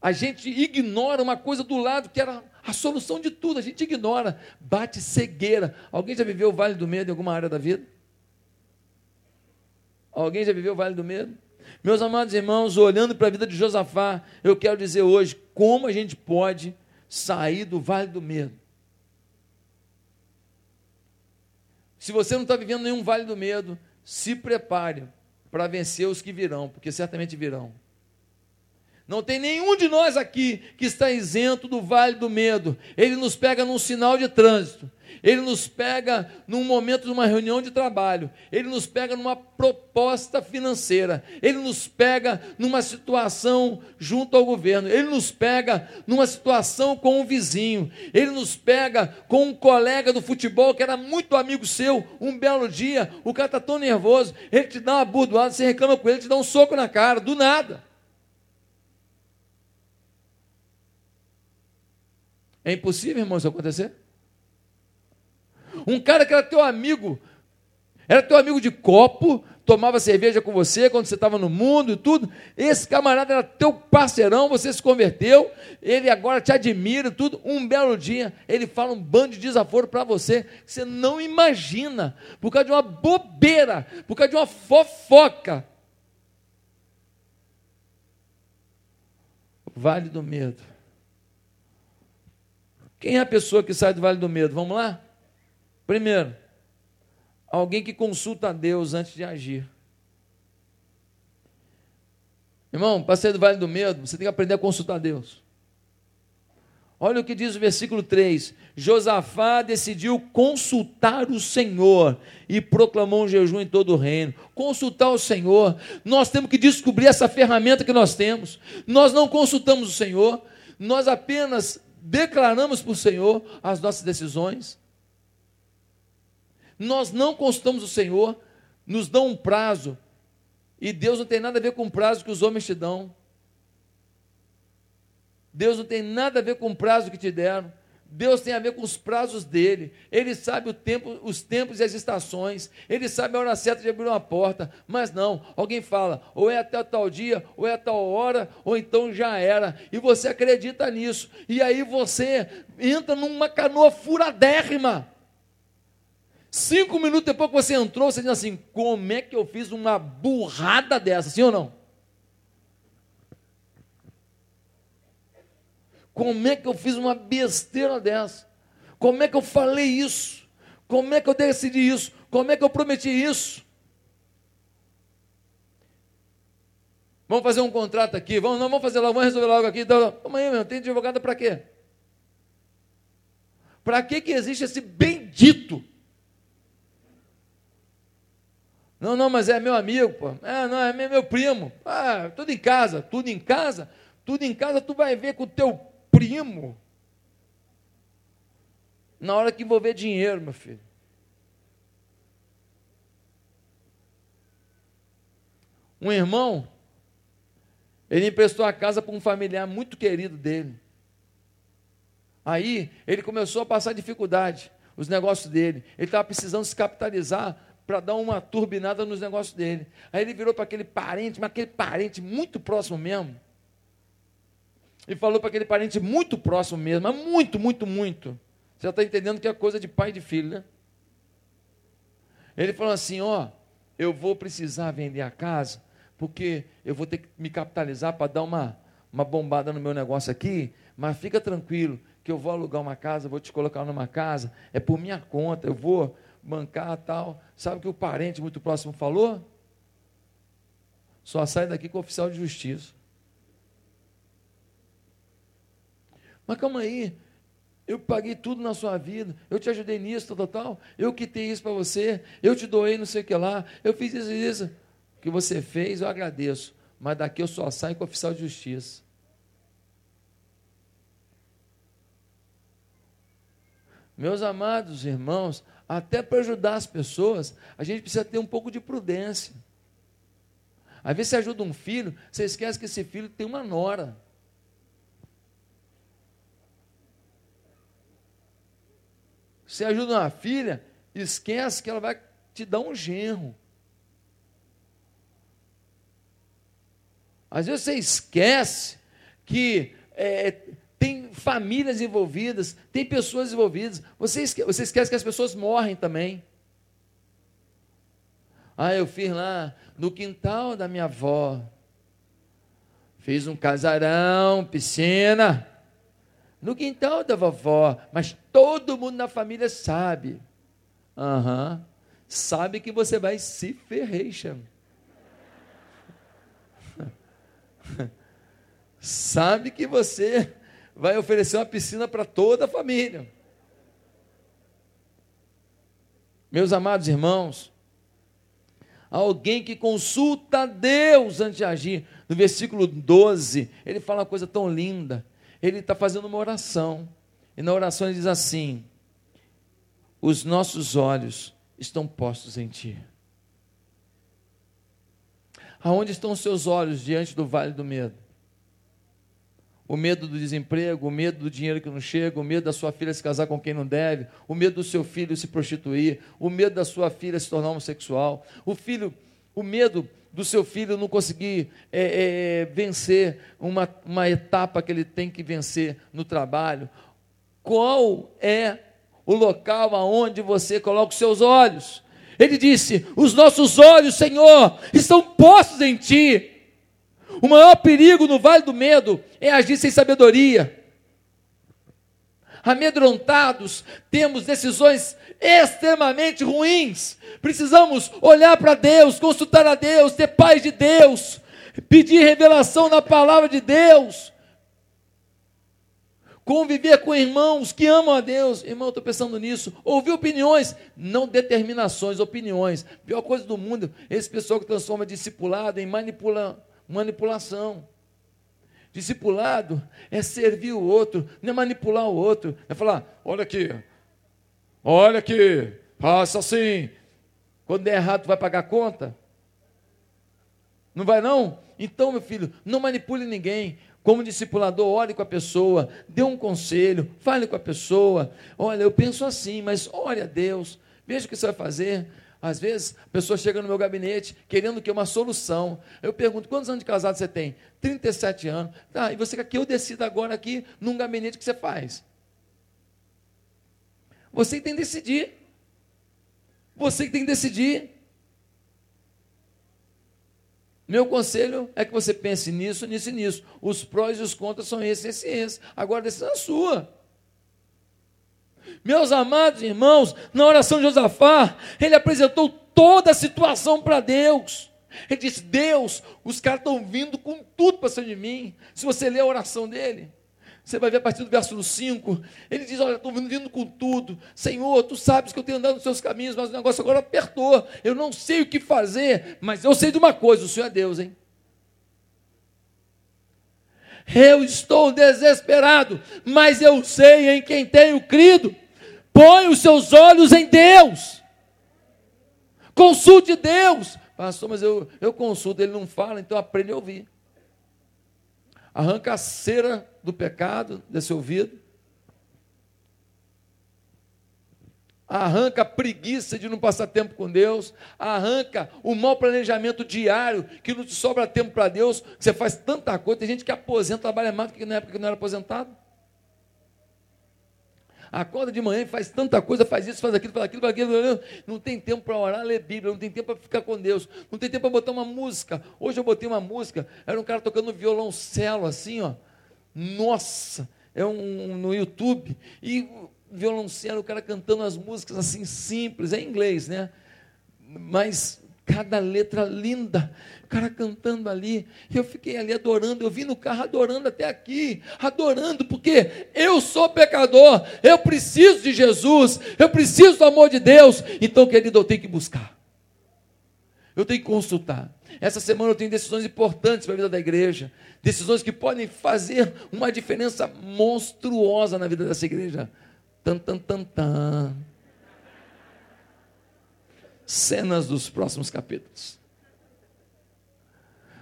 [SPEAKER 2] a gente ignora uma coisa do lado que era a solução de tudo, a gente ignora, bate cegueira. Alguém já viveu o vale do medo em alguma área da vida? Alguém já viveu o vale do medo? Meus amados irmãos, olhando para a vida de Josafá, eu quero dizer hoje como a gente pode sair do vale do medo. Se você não está vivendo nenhum vale do medo, se prepare para vencer os que virão, porque certamente virão. Não tem nenhum de nós aqui que está isento do vale do medo. Ele nos pega num sinal de trânsito. Ele nos pega num momento de uma reunião de trabalho. Ele nos pega numa proposta financeira. Ele nos pega numa situação junto ao governo. Ele nos pega numa situação com um vizinho. Ele nos pega com um colega do futebol que era muito amigo seu. Um belo dia, o cara está tão nervoso. Ele te dá uma burdoada, você reclama com ele, ele te dá um soco na cara, do nada. É impossível, irmão, isso acontecer? Um cara que era teu amigo, era teu amigo de copo, tomava cerveja com você quando você estava no mundo e tudo. Esse camarada era teu parceirão, você se converteu, ele agora te admira e tudo. Um belo dia, ele fala um bando de desaforo para você que você não imagina, por causa de uma bobeira, por causa de uma fofoca. Vale do medo. Quem é a pessoa que sai do vale do medo? Vamos lá? Primeiro, alguém que consulta a Deus antes de agir. Irmão, para sair do vale do medo, você tem que aprender a consultar Deus. Olha o que diz o versículo 3: Josafá decidiu consultar o Senhor e proclamou um jejum em todo o reino. Consultar o Senhor, nós temos que descobrir essa ferramenta que nós temos. Nós não consultamos o Senhor, nós apenas declaramos para o Senhor as nossas decisões. Nós não consultamos o Senhor, nos dão um prazo, e Deus não tem nada a ver com o prazo que os homens te dão. Deus não tem nada a ver com o prazo que te deram. Deus tem a ver com os prazos dele. Ele sabe tempo, os tempos e as estações. Ele sabe a hora certa de abrir uma porta. Mas não, alguém fala, ou é até tal dia, ou é a tal hora, ou então já era. E você acredita nisso. E aí você entra numa canoa furadérrima. Cinco minutos depois que você entrou, você diz assim: como é que eu fiz uma burrada dessa? Sim ou não? Como é que eu fiz uma besteira dessa? Como é que eu falei isso? Como é que eu decidi isso? Como é que eu prometi isso? Vamos fazer um contrato aqui, vamos, não, vamos fazer logo, vamos resolver logo aqui. Então, aí, meu, tem advogado para quê? Para que, que existe esse bendito? Não, não, mas é meu amigo, pô. É, não, é meu primo. Ah, tudo em casa, tudo em casa, tudo em casa, tu vai ver com o teu primo. Na hora que envolver dinheiro, meu filho. Um irmão, ele emprestou a casa para um familiar muito querido dele. Aí ele começou a passar dificuldade, os negócios dele. Ele estava precisando se capitalizar para dar uma turbinada nos negócios dele. Aí ele virou para aquele parente, mas aquele parente muito próximo mesmo e falou para aquele parente muito próximo mesmo, mas muito, muito, muito. Você já está entendendo que é coisa de pai e de filho, né? Ele falou assim: Ó, eu vou precisar vender a casa, porque eu vou ter que me capitalizar para dar uma, uma bombada no meu negócio aqui, mas fica tranquilo, que eu vou alugar uma casa, vou te colocar numa casa, é por minha conta, eu vou bancar tal. Sabe o que o parente muito próximo falou? Só sai daqui com o oficial de justiça. Mas calma aí, eu paguei tudo na sua vida, eu te ajudei nisso, tal, tal, eu quitei isso para você, eu te doei não sei o que lá, eu fiz isso e isso. O que você fez, eu agradeço, mas daqui eu só saio com o oficial de justiça. Meus amados irmãos, até para ajudar as pessoas, a gente precisa ter um pouco de prudência. Às vezes você ajuda um filho, você esquece que esse filho tem uma nora. Você ajuda uma filha, esquece que ela vai te dar um genro. Às vezes você esquece que é, tem famílias envolvidas, tem pessoas envolvidas. Você esquece, você esquece que as pessoas morrem também. Ah, eu fiz lá no quintal da minha avó. Fiz um casarão, piscina no quintal da vovó, mas todo mundo na família sabe. Uhum. Sabe que você vai se ferreixa. sabe que você vai oferecer uma piscina para toda a família. Meus amados irmãos, alguém que consulta Deus antes de agir. No versículo 12, ele fala uma coisa tão linda ele está fazendo uma oração. E na oração ele diz assim: Os nossos olhos estão postos em Ti. Aonde estão os seus olhos diante do vale do medo? O medo do desemprego, o medo do dinheiro que não chega, o medo da sua filha se casar com quem não deve, o medo do seu filho se prostituir, o medo da sua filha se tornar homossexual, o filho, o medo do seu filho não conseguir é, é, vencer uma, uma etapa que ele tem que vencer no trabalho? Qual é o local aonde você coloca os seus olhos? Ele disse: Os nossos olhos, Senhor, estão postos em Ti. O maior perigo no vale do medo é agir sem sabedoria. Amedrontados, temos decisões extremamente ruins. Precisamos olhar para Deus, consultar a Deus, ter paz de Deus, pedir revelação na palavra de Deus, conviver com irmãos que amam a Deus. Irmão, estou pensando nisso. Ouvir opiniões, não determinações, opiniões. Pior coisa do mundo, esse pessoal que transforma discipulado em manipula, manipulação. Discipulado é servir o outro, não é manipular o outro. É falar: olha aqui, olha aqui, faça assim. Quando der errado, tu vai pagar a conta? Não vai não? Então, meu filho, não manipule ninguém. Como discipulador, ore com a pessoa, dê um conselho, fale com a pessoa. Olha, eu penso assim, mas olha Deus, veja o que você vai fazer. Às vezes, a pessoa chega no meu gabinete querendo que uma solução. Eu pergunto: quantos anos de casado você tem? 37 anos. Tá, e você quer que eu decida agora aqui num gabinete que você faz? Você tem que decidir. Você que tem que decidir. Meu conselho é que você pense nisso, nisso e nisso. Os prós e os contras são esses e esses. Agora, a decisão é sua. Meus amados irmãos, na oração de Josafá, ele apresentou toda a situação para Deus. Ele disse: Deus, os caras estão vindo com tudo para cima de mim. Se você ler a oração dele, você vai ver a partir do verso 5, ele diz: Olha, estou vindo com tudo. Senhor, tu sabes que eu tenho andado nos seus caminhos, mas o negócio agora apertou. Eu não sei o que fazer, mas eu sei de uma coisa: o Senhor é Deus, hein? Eu estou desesperado, mas eu sei em quem tenho crido. Põe os seus olhos em Deus. Consulte Deus. Pastor, mas eu, eu consulto, ele não fala, então aprende a ouvir. Arranca a cera do pecado desse ouvido. Arranca a preguiça de não passar tempo com Deus. Arranca o mau planejamento diário, que não te sobra tempo para Deus, você faz tanta coisa. Tem gente que aposenta, trabalha mais do que na época que não era aposentado. Acorda de manhã e faz tanta coisa, faz isso, faz aquilo, faz aquilo, faz aquilo. Não tem tempo para orar, ler Bíblia, não tem tempo para ficar com Deus, não tem tempo para botar uma música. Hoje eu botei uma música, era um cara tocando violoncelo assim, ó. Nossa, é um, no YouTube. E violoncelo, o cara cantando as músicas assim simples, é em inglês, né? Mas cada letra linda, o cara cantando ali, eu fiquei ali adorando, eu vim no carro adorando até aqui, adorando, porque eu sou pecador, eu preciso de Jesus, eu preciso do amor de Deus, então, querido, eu tenho que buscar, eu tenho que consultar. Essa semana eu tenho decisões importantes para a vida da igreja, decisões que podem fazer uma diferença monstruosa na vida dessa igreja. Tan, tan, tan, tan cenas dos próximos capítulos.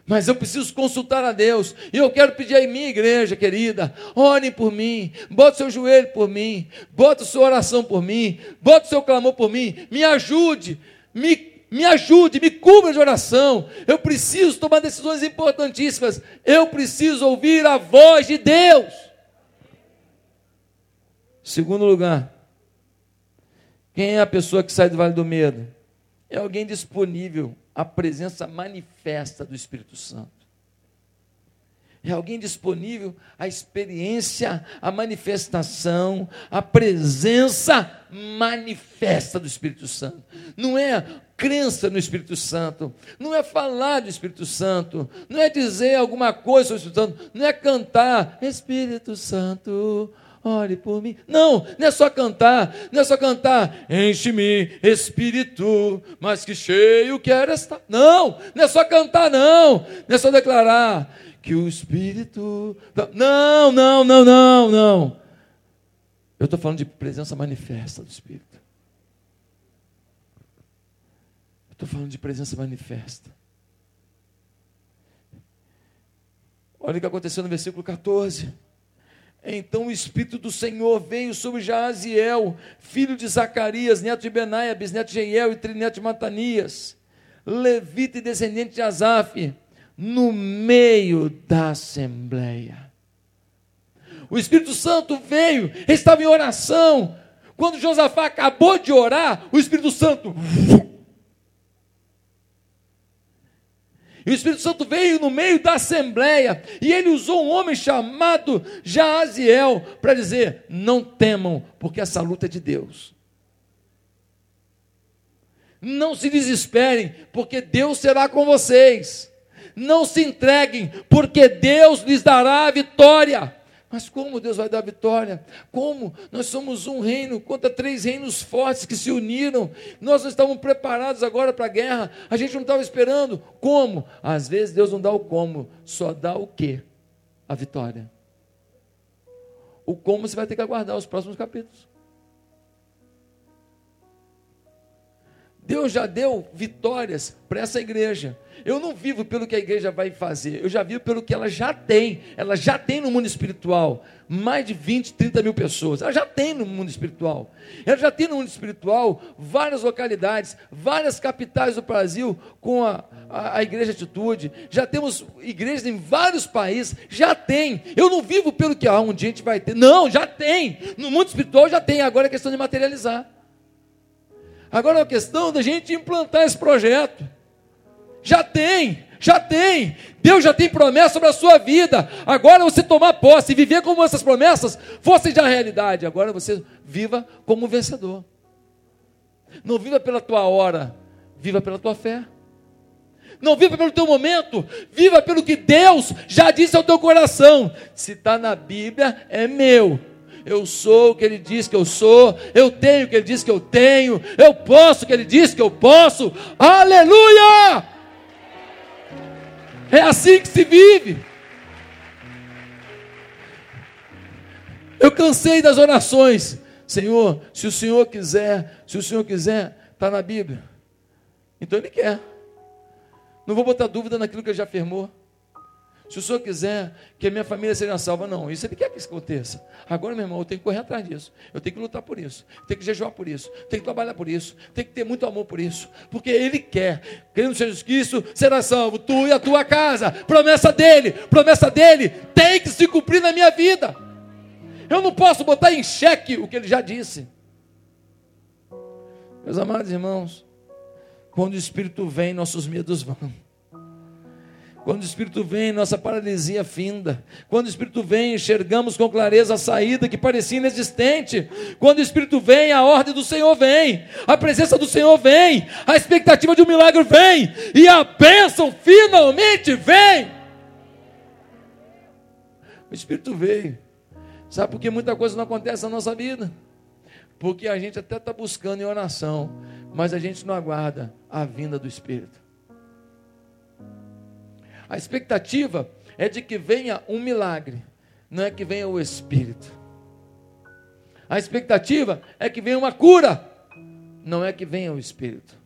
[SPEAKER 2] Mas eu preciso consultar a Deus. E eu quero pedir aí, minha igreja querida, orem por mim, bota seu joelho por mim, bota sua oração por mim, bota seu clamor por mim, me ajude, me, me ajude, me cubra de oração. Eu preciso tomar decisões importantíssimas. Eu preciso ouvir a voz de Deus. Segundo lugar, quem é a pessoa que sai do vale do medo? É alguém disponível à presença manifesta do Espírito Santo. É alguém disponível à experiência, à manifestação, à presença manifesta do Espírito Santo. Não é crença no Espírito Santo, não é falar do Espírito Santo, não é dizer alguma coisa sobre o Espírito Santo, não é cantar Espírito Santo, ore por mim. Não, não é só cantar, não é só cantar, enche-me, Espírito, mas que cheio quero estar. Não, não é só cantar, não, não é só declarar que o Espírito. Não, não, não, não, não. Eu estou falando de presença manifesta do Espírito. Estou falando de presença manifesta. Olha o que aconteceu no versículo 14. Então o Espírito do Senhor veio sobre Jaaziel, filho de Zacarias, neto de Benaia, bisneto de Jeiel e trineto de Matanias, levita e descendente de Asaf, no meio da assembleia. O Espírito Santo veio, estava em oração. Quando Josafá acabou de orar, o Espírito Santo E o Espírito Santo veio no meio da assembleia e ele usou um homem chamado Jaaziel para dizer: Não temam, porque essa luta é de Deus. Não se desesperem, porque Deus será com vocês. Não se entreguem, porque Deus lhes dará a vitória. Mas como Deus vai dar vitória? Como? Nós somos um reino contra três reinos fortes que se uniram. Nós não estávamos preparados agora para a guerra. A gente não estava esperando. Como? Às vezes Deus não dá o como, só dá o que? A vitória. O como você vai ter que aguardar os próximos capítulos. Deus já deu vitórias para essa igreja. Eu não vivo pelo que a igreja vai fazer, eu já vivo pelo que ela já tem. Ela já tem no mundo espiritual mais de 20, 30 mil pessoas. Ela já tem no mundo espiritual. Ela já tem no mundo espiritual várias localidades, várias capitais do Brasil com a, a, a Igreja Atitude. Já temos igrejas em vários países. Já tem. Eu não vivo pelo que ah, um dia a gente vai ter. Não, já tem. No mundo espiritual já tem. Agora é questão de materializar. Agora é a questão da gente implantar esse projeto. Já tem, já tem. Deus já tem promessa sobre a sua vida. Agora você tomar posse e viver como essas promessas fossem já realidade. Agora você viva como um vencedor. Não viva pela tua hora, viva pela tua fé. Não viva pelo teu momento, viva pelo que Deus já disse ao teu coração. Se está na Bíblia, é meu eu sou o que ele diz que eu sou, eu tenho o que ele diz que eu tenho, eu posso o que ele diz que eu posso. Aleluia! É assim que se vive. Eu cansei das orações. Senhor, se o Senhor quiser, se o Senhor quiser, está na Bíblia. Então Ele quer. Não vou botar dúvida naquilo que Ele já afirmou. Se o senhor quiser que a minha família seja salva, não. Isso ele quer que isso aconteça. Agora, meu irmão, eu tenho que correr atrás disso. Eu tenho que lutar por isso. Eu tenho que jejuar por isso. Eu tenho que trabalhar por isso. Eu tenho que ter muito amor por isso. Porque ele quer. Crendo em Jesus Cristo, será salvo. Tu e a tua casa. Promessa dele. Promessa dele tem que se cumprir na minha vida. Eu não posso botar em xeque o que ele já disse. Meus amados irmãos, quando o Espírito vem, nossos medos vão. Quando o Espírito vem, nossa paralisia finda. Quando o Espírito vem, enxergamos com clareza a saída que parecia inexistente. Quando o Espírito vem, a ordem do Senhor vem. A presença do Senhor vem. A expectativa de um milagre vem. E a bênção finalmente vem. O Espírito veio. Sabe por que muita coisa não acontece na nossa vida? Porque a gente até está buscando em oração, mas a gente não aguarda a vinda do Espírito. A expectativa é de que venha um milagre, não é que venha o Espírito. A expectativa é que venha uma cura, não é que venha o Espírito.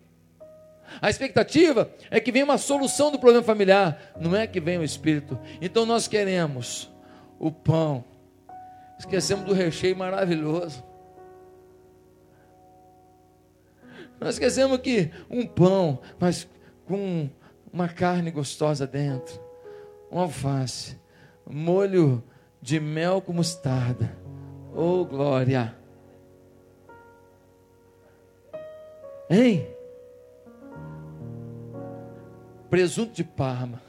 [SPEAKER 2] A expectativa é que venha uma solução do problema familiar, não é que venha o Espírito. Então nós queremos o pão, esquecemos do recheio maravilhoso. Nós esquecemos que um pão, mas com uma carne gostosa dentro, um alface, molho de mel com mostarda. Oh, glória! Hein? Presunto de Parma.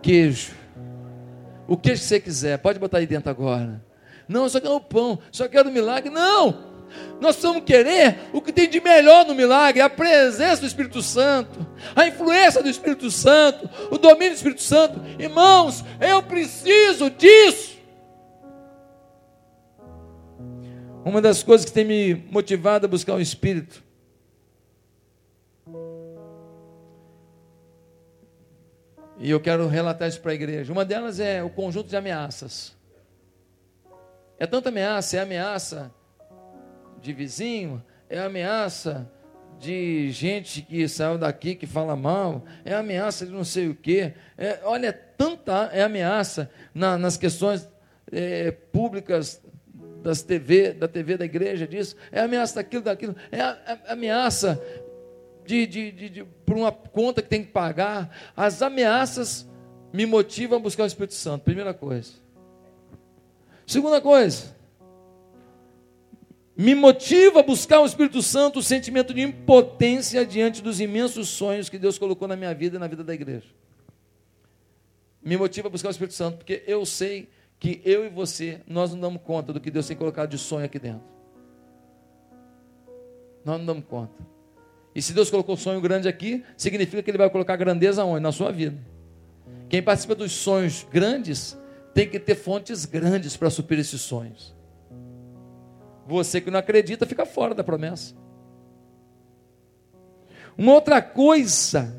[SPEAKER 2] Queijo. O que você quiser, pode botar aí dentro agora. Não, eu só quero o pão, só quero o milagre. Não! Nós precisamos querer o que tem de melhor no milagre, a presença do Espírito Santo, a influência do Espírito Santo, o domínio do Espírito Santo. Irmãos, eu preciso disso. Uma das coisas que tem me motivado a buscar o Espírito E eu quero relatar isso para a igreja. Uma delas é o conjunto de ameaças. É tanta ameaça, é ameaça de vizinho, é ameaça de gente que saiu daqui que fala mal, é ameaça de não sei o quê. É, olha, é tanta é ameaça na, nas questões é, públicas das TV, da TV da igreja disso, é ameaça daquilo, daquilo, é, a, a, ameaça de, de, de, de, por uma conta que tem que pagar. As ameaças me motivam a buscar o Espírito Santo, primeira coisa. Segunda coisa, me motiva a buscar o Espírito Santo o sentimento de impotência diante dos imensos sonhos que Deus colocou na minha vida e na vida da igreja. Me motiva a buscar o Espírito Santo, porque eu sei que eu e você, nós não damos conta do que Deus tem colocado de sonho aqui dentro. Nós não damos conta. E se Deus colocou um sonho grande aqui, significa que Ele vai colocar grandeza onde? Na sua vida. Quem participa dos sonhos grandes tem que ter fontes grandes para suprir esses sonhos. Você que não acredita fica fora da promessa. Uma outra coisa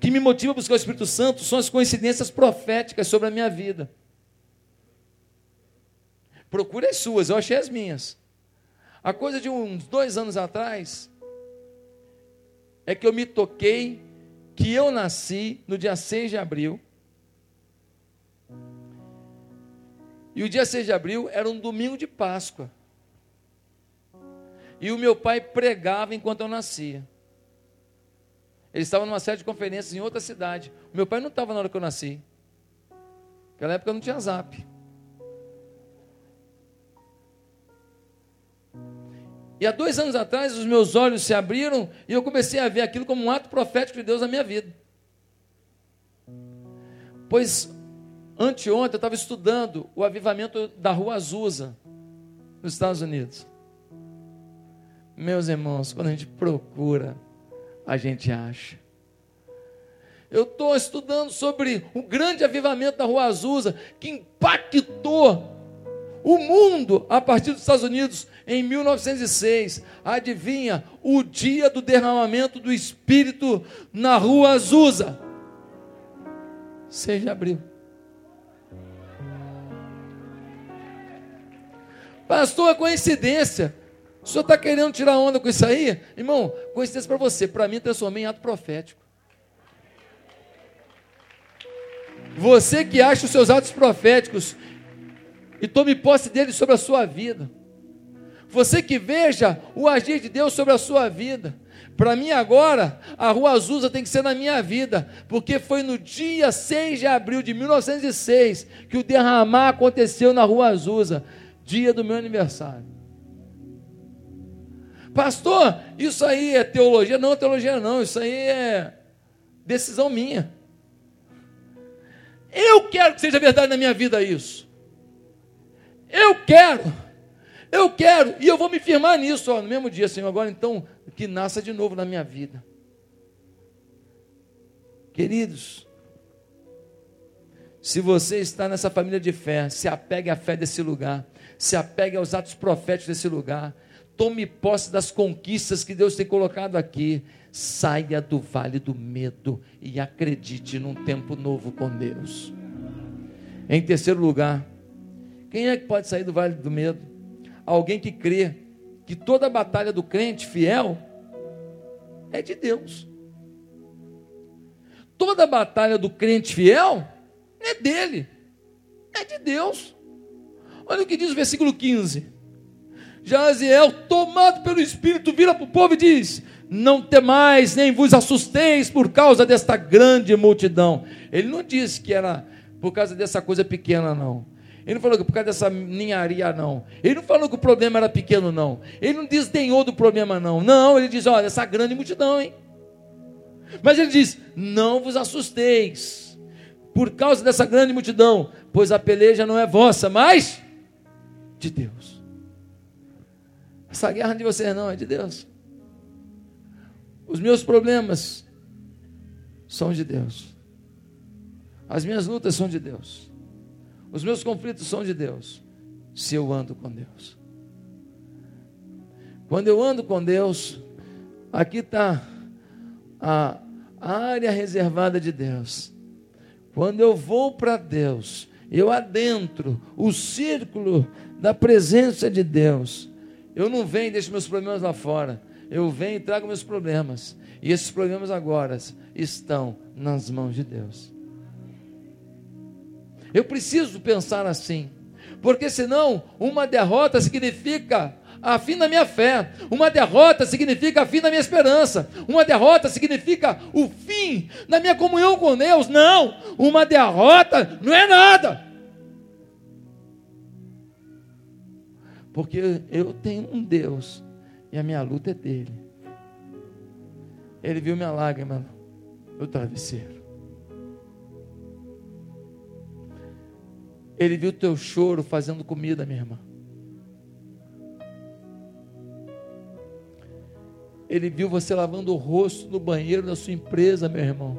[SPEAKER 2] que me motiva a buscar o Espírito Santo são as coincidências proféticas sobre a minha vida. Procure as suas, eu achei as minhas. A coisa de uns dois anos atrás é que eu me toquei que eu nasci no dia 6 de abril. E o dia 6 de abril era um domingo de Páscoa. E o meu pai pregava enquanto eu nascia. Ele estava numa série de conferências em outra cidade. O meu pai não estava na hora que eu nasci. Naquela época não tinha zap. E há dois anos atrás, os meus olhos se abriram e eu comecei a ver aquilo como um ato profético de Deus na minha vida. Pois anteontem eu estava estudando o avivamento da Rua Azusa, nos Estados Unidos. Meus irmãos, quando a gente procura, a gente acha. Eu estou estudando sobre o grande avivamento da Rua Azusa, que impactou o mundo a partir dos Estados Unidos em 1906. Adivinha? O dia do derramamento do Espírito na Rua Azusa. 6 de abril. Pastor, é coincidência. O senhor está querendo tirar onda com isso aí? Irmão, coincidência para você. Para mim, transformei em ato profético. Você que acha os seus atos proféticos e tome posse deles sobre a sua vida. Você que veja o agir de Deus sobre a sua vida. Para mim agora, a Rua Azusa tem que ser na minha vida, porque foi no dia 6 de abril de 1906 que o derramar aconteceu na Rua Azusa, dia do meu aniversário. Pastor, isso aí é teologia? Não, teologia não, isso aí é decisão minha. Eu quero que seja verdade na minha vida isso. Eu quero. Eu quero. E eu vou me firmar nisso, ó, no mesmo dia, Senhor. Agora então, que nasça de novo na minha vida. Queridos, se você está nessa família de fé, se apegue à fé desse lugar, se apegue aos atos proféticos desse lugar, Tome posse das conquistas que Deus tem colocado aqui. Saia do vale do medo e acredite num tempo novo com Deus. Em terceiro lugar, quem é que pode sair do vale do medo? Alguém que crê que toda a batalha do crente fiel é de Deus. Toda a batalha do crente fiel é dele, é de Deus. Olha o que diz o versículo 15. Jaziel, tomado pelo Espírito, vira para o povo e diz: Não temais, nem vos assusteis por causa desta grande multidão. Ele não disse que era por causa dessa coisa pequena, não. Ele não falou que por causa dessa ninharia, não. Ele não falou que o problema era pequeno, não. Ele não desdenhou do problema, não. Não, ele diz: Olha, essa grande multidão, hein? Mas ele diz: Não vos assusteis por causa dessa grande multidão, pois a peleja não é vossa, mas de Deus. Essa guerra de vocês não, é de Deus. Os meus problemas são de Deus. As minhas lutas são de Deus. Os meus conflitos são de Deus. Se eu ando com Deus. Quando eu ando com Deus, aqui está a área reservada de Deus. Quando eu vou para Deus, eu adentro o círculo da presença de Deus. Eu não venho e deixo meus problemas lá fora. Eu venho e trago meus problemas. E esses problemas agora estão nas mãos de Deus. Eu preciso pensar assim. Porque senão, uma derrota significa a fim da minha fé. Uma derrota significa a fim da minha esperança. Uma derrota significa o fim da minha comunhão com Deus. Não, uma derrota não é nada. Porque eu tenho um Deus e a minha luta é dele. Ele viu minha lágrima no travesseiro. Ele viu teu choro fazendo comida, minha irmã. Ele viu você lavando o rosto no banheiro da sua empresa, meu irmão.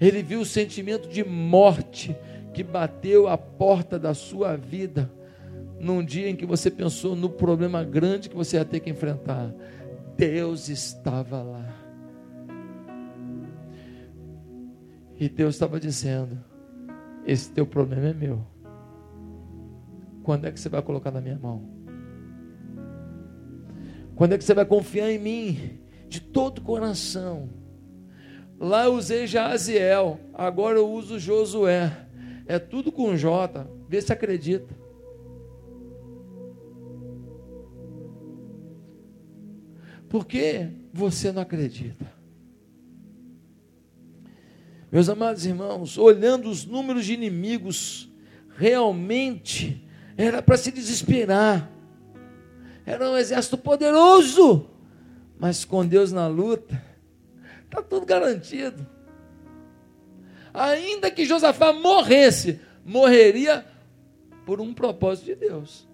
[SPEAKER 2] Ele viu o sentimento de morte que bateu a porta da sua vida num dia em que você pensou no problema grande que você ia ter que enfrentar. Deus estava lá. E Deus estava dizendo: Esse teu problema é meu. Quando é que você vai colocar na minha mão? Quando é que você vai confiar em mim de todo o coração? Lá eu usei Jaziel, agora eu uso Josué. É tudo com J, vê se acredita. Por que você não acredita? Meus amados irmãos, olhando os números de inimigos, realmente era para se desesperar. Era um exército poderoso, mas com Deus na luta, está tudo garantido. Ainda que Josafá morresse, morreria por um propósito de Deus.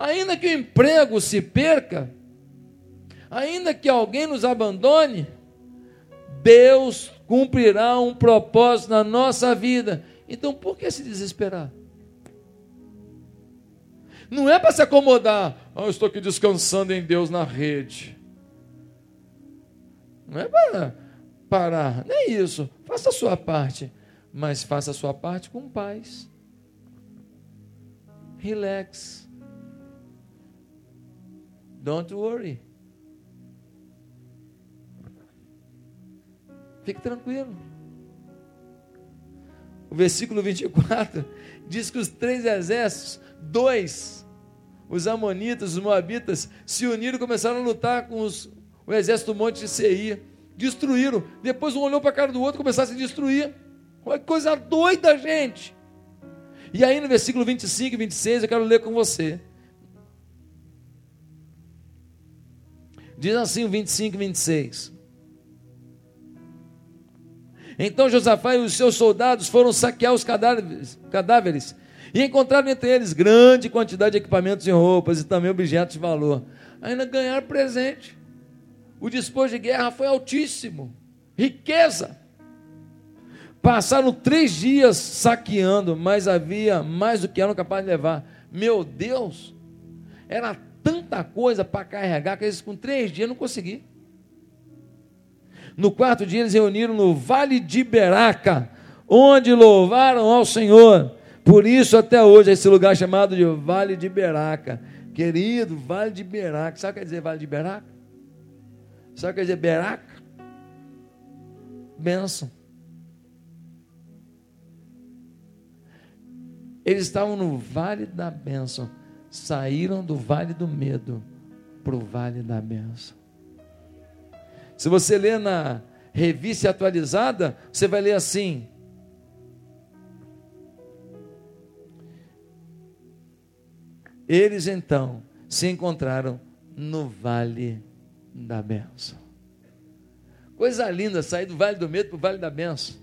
[SPEAKER 2] ainda que o emprego se perca, ainda que alguém nos abandone, Deus cumprirá um propósito na nossa vida. Então, por que se desesperar? Não é para se acomodar. Oh, eu estou aqui descansando em Deus na rede. Não é para parar, nem isso. Faça a sua parte, mas faça a sua parte com paz. Relax. Don't worry. Fique tranquilo. O versículo 24 diz que os três exércitos, dois, os amonitas, os moabitas, se uniram e começaram a lutar com os, o exército do monte de Seir. Destruíram. Depois um olhou para a cara do outro e começaram a se destruir. Olha que coisa doida, gente. E aí no versículo 25 e 26 eu quero ler com você. Diz assim o 25 e 26. Então Josafá e os seus soldados foram saquear os cadáveres, cadáveres e encontraram entre eles grande quantidade de equipamentos e roupas e também objetos de valor. Ainda ganharam presente. O despojo de guerra foi altíssimo. Riqueza. Passaram três dias saqueando, mas havia mais do que eram capazes de levar. Meu Deus! Era tanta coisa para carregar que eles com três dias não conseguiram. No quarto dia eles reuniram no Vale de Beraca, onde louvaram ao Senhor. Por isso até hoje esse lugar é chamado de Vale de Beraca. Querido, Vale de Beraca. Sabe o que quer dizer Vale de Beraca? Sabe o que quer dizer Beraca? Bênção. Eles estavam no Vale da Bênção saíram do vale do medo para o vale da benção. Se você ler na revista atualizada, você vai ler assim: Eles então se encontraram no vale da benção. Coisa linda sair do vale do medo para o vale da benção.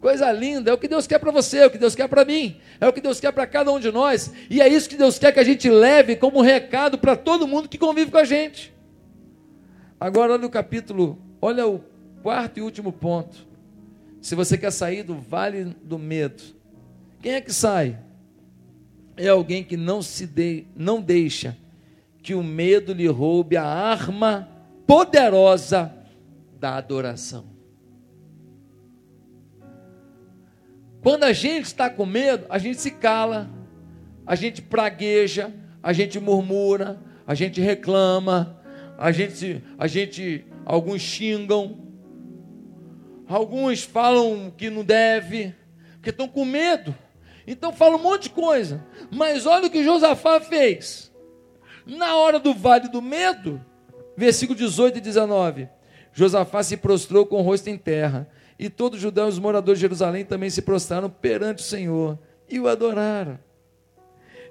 [SPEAKER 2] Coisa linda, é o que Deus quer para você, é o que Deus quer para mim, é o que Deus quer para cada um de nós, e é isso que Deus quer que a gente leve como recado para todo mundo que convive com a gente. Agora, olha o capítulo, olha o quarto e último ponto. Se você quer sair do vale do medo, quem é que sai? É alguém que não se de, não deixa que o medo lhe roube a arma poderosa da adoração. Quando a gente está com medo, a gente se cala, a gente pragueja, a gente murmura, a gente reclama, a gente, a gente, alguns xingam, alguns falam que não deve, porque estão com medo. Então fala um monte de coisa. Mas olha o que Josafá fez. Na hora do vale do medo, versículo 18 e 19. Josafá se prostrou com o rosto em terra e todos os judeus, os moradores de Jerusalém, também se prostraram perante o Senhor e o adoraram.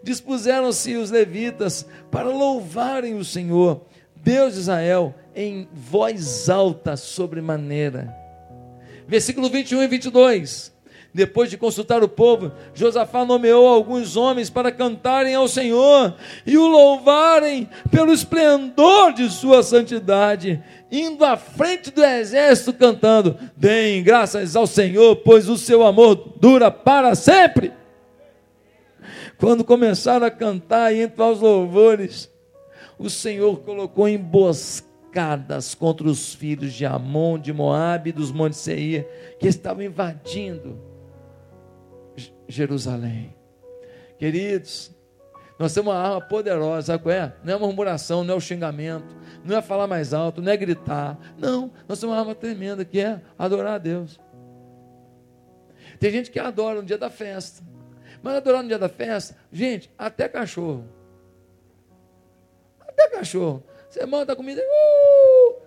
[SPEAKER 2] Dispuseram-se os levitas para louvarem o Senhor, Deus de Israel, em voz alta sobremaneira. Versículo 21 e 22. Depois de consultar o povo, Josafá nomeou alguns homens para cantarem ao Senhor e o louvarem pelo esplendor de sua santidade, indo à frente do exército cantando: Deem graças ao Senhor, pois o seu amor dura para sempre. Quando começaram a cantar e entrar os louvores, o Senhor colocou emboscadas contra os filhos de Amon, de Moabe e dos montes Seir, que estavam invadindo Jerusalém. Queridos, nós temos uma arma poderosa, sabe qual é? Não é murmuração, não é o xingamento, não é falar mais alto, não é gritar. Não, nós temos uma arma tremenda que é adorar a Deus. Tem gente que adora no dia da festa. Mas adorar no dia da festa, gente, até cachorro. Até cachorro. Você manda a comida. Uh!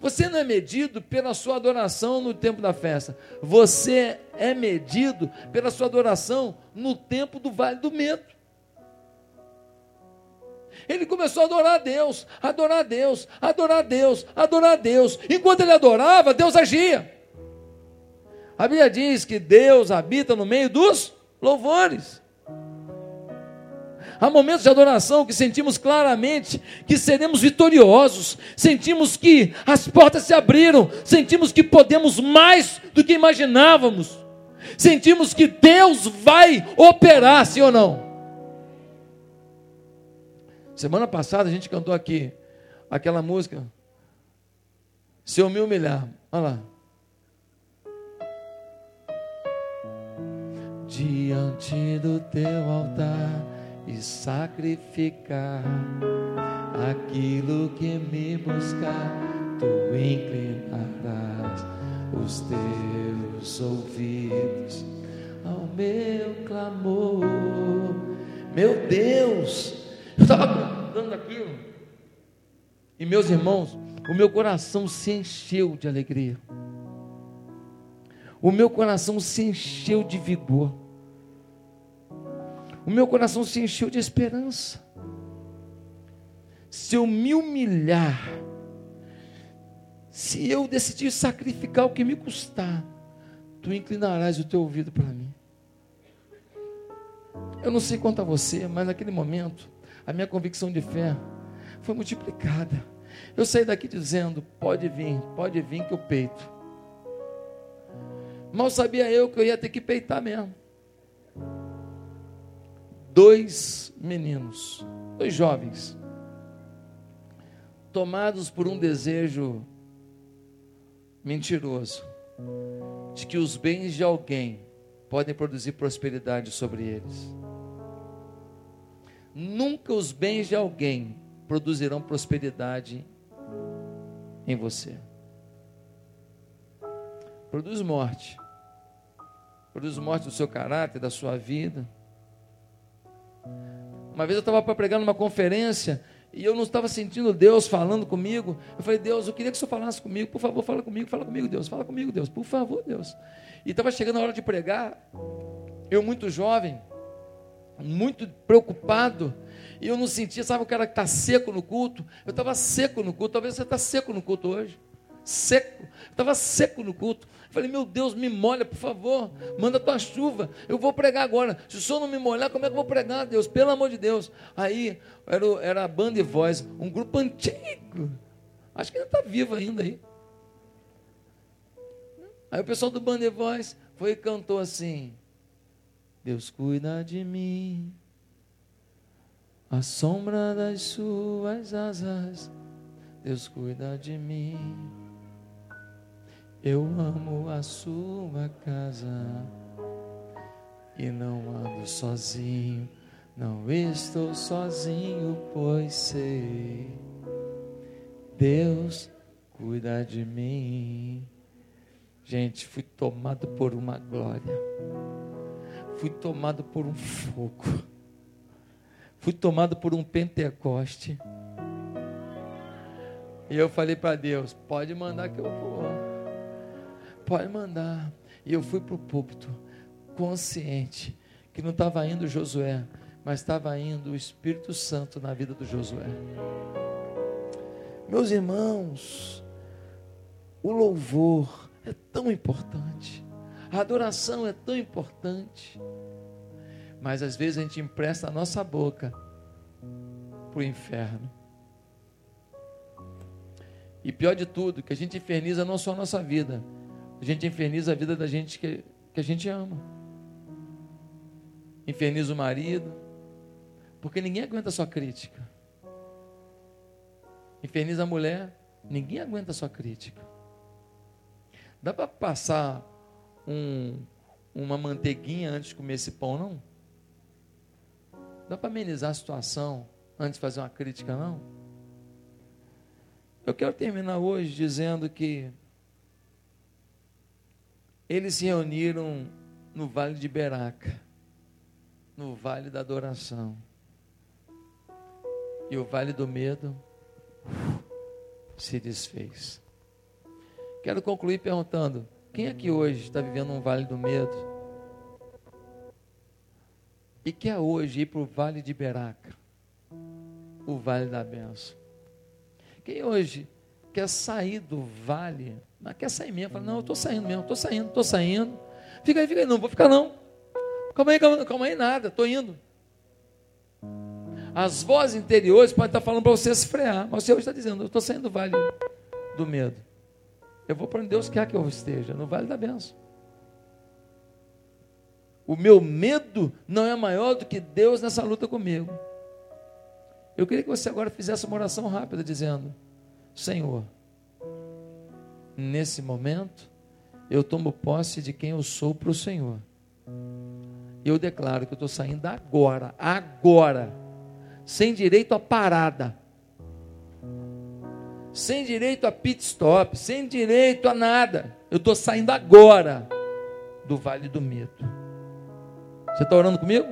[SPEAKER 2] Você não é medido pela sua adoração no tempo da festa. Você é medido pela sua adoração no tempo do vale do medo. Ele começou a adorar a Deus, adorar a Deus, adorar a Deus, adorar a Deus. Enquanto ele adorava, Deus agia. A Bíblia diz que Deus habita no meio dos louvores. Há momentos de adoração que sentimos claramente que seremos vitoriosos, sentimos que as portas se abriram, sentimos que podemos mais do que imaginávamos, sentimos que Deus vai operar, sim ou não? Semana passada a gente cantou aqui aquela música, Se eu me humilhar, olha lá. Diante do teu altar e sacrificar aquilo que me buscar, tu inclinarás os teus ouvidos ao meu clamor. Meu Deus, eu estava dando aquilo, e meus irmãos, o meu coração se encheu de alegria, o meu coração se encheu de vigor o meu coração se encheu de esperança. Se eu me humilhar, se eu decidir sacrificar o que me custar, tu inclinarás o teu ouvido para mim. Eu não sei quanto a você, mas naquele momento, a minha convicção de fé foi multiplicada. Eu saí daqui dizendo: pode vir, pode vir que eu peito. Mal sabia eu que eu ia ter que peitar mesmo dois meninos, dois jovens, tomados por um desejo mentiroso, de que os bens de alguém podem produzir prosperidade sobre eles. Nunca os bens de alguém produzirão prosperidade em você. Produz morte. Produz morte do seu caráter, da sua vida uma vez eu estava para pregar numa conferência e eu não estava sentindo Deus falando comigo. Eu falei, Deus, eu queria que o Senhor falasse comigo. Por favor, fala comigo, fala comigo, Deus. Fala comigo, Deus. Por favor, Deus. E estava chegando a hora de pregar. Eu, muito jovem, muito preocupado. E eu não sentia, sabe o cara que está seco no culto? Eu estava seco no culto. Talvez você está seco no culto hoje. Seco. Estava seco no culto. Falei, meu Deus, me molha, por favor. Manda tua chuva. Eu vou pregar agora. Se o senhor não me molhar, como é que eu vou pregar, Deus? Pelo amor de Deus. Aí era, era a banda e voz, um grupo antigo. Acho que ainda está vivo ainda aí. Aí o pessoal do banda e voz foi e cantou assim: Deus cuida de mim, a sombra das suas asas. Deus cuida de mim. Eu amo a sua casa e não ando sozinho, não estou sozinho, pois sei, Deus cuida de mim. Gente, fui tomado por uma glória, fui tomado por um fogo, fui tomado por um Pentecoste. E eu falei para Deus: pode mandar que eu vou pode mandar. E eu fui para o púlpito, consciente, que não estava indo Josué, mas estava indo o Espírito Santo na vida do Josué. Meus irmãos, o louvor é tão importante. A adoração é tão importante. Mas às vezes a gente empresta a nossa boca para o inferno. E pior de tudo, que a gente inferniza não só a nossa vida, a gente inferniza a vida da gente que, que a gente ama. Inferniza o marido, porque ninguém aguenta sua crítica. Inferniza a mulher, ninguém aguenta sua crítica. Dá para passar um, uma manteiguinha antes de comer esse pão, não? Dá para amenizar a situação antes de fazer uma crítica, não? Eu quero terminar hoje dizendo que eles se reuniram no Vale de Beraca, no Vale da Adoração. E o Vale do Medo se desfez. Quero concluir perguntando: quem aqui hoje está vivendo um vale do medo? E quer hoje ir para o vale de Beraca, o vale da benção? Quem hoje quer sair do vale, mas quer sair mesmo, fala, não, eu estou saindo mesmo, estou saindo, estou saindo. Fica aí, fica aí, não vou ficar não. Calma aí, calma, calma aí, nada, estou indo. As vozes interiores podem estar falando para você se frear, mas você hoje está dizendo, eu estou saindo do vale do medo. Eu vou para onde Deus quer que eu esteja, no vale da benção. O meu medo não é maior do que Deus nessa luta comigo. Eu queria que você agora fizesse uma oração rápida, dizendo: Senhor, nesse momento, eu tomo posse de quem eu sou para o Senhor. Eu declaro que eu estou saindo agora, agora, sem direito a parada, sem direito a pit stop, sem direito a nada. Eu estou saindo agora do vale do medo. Você está orando comigo?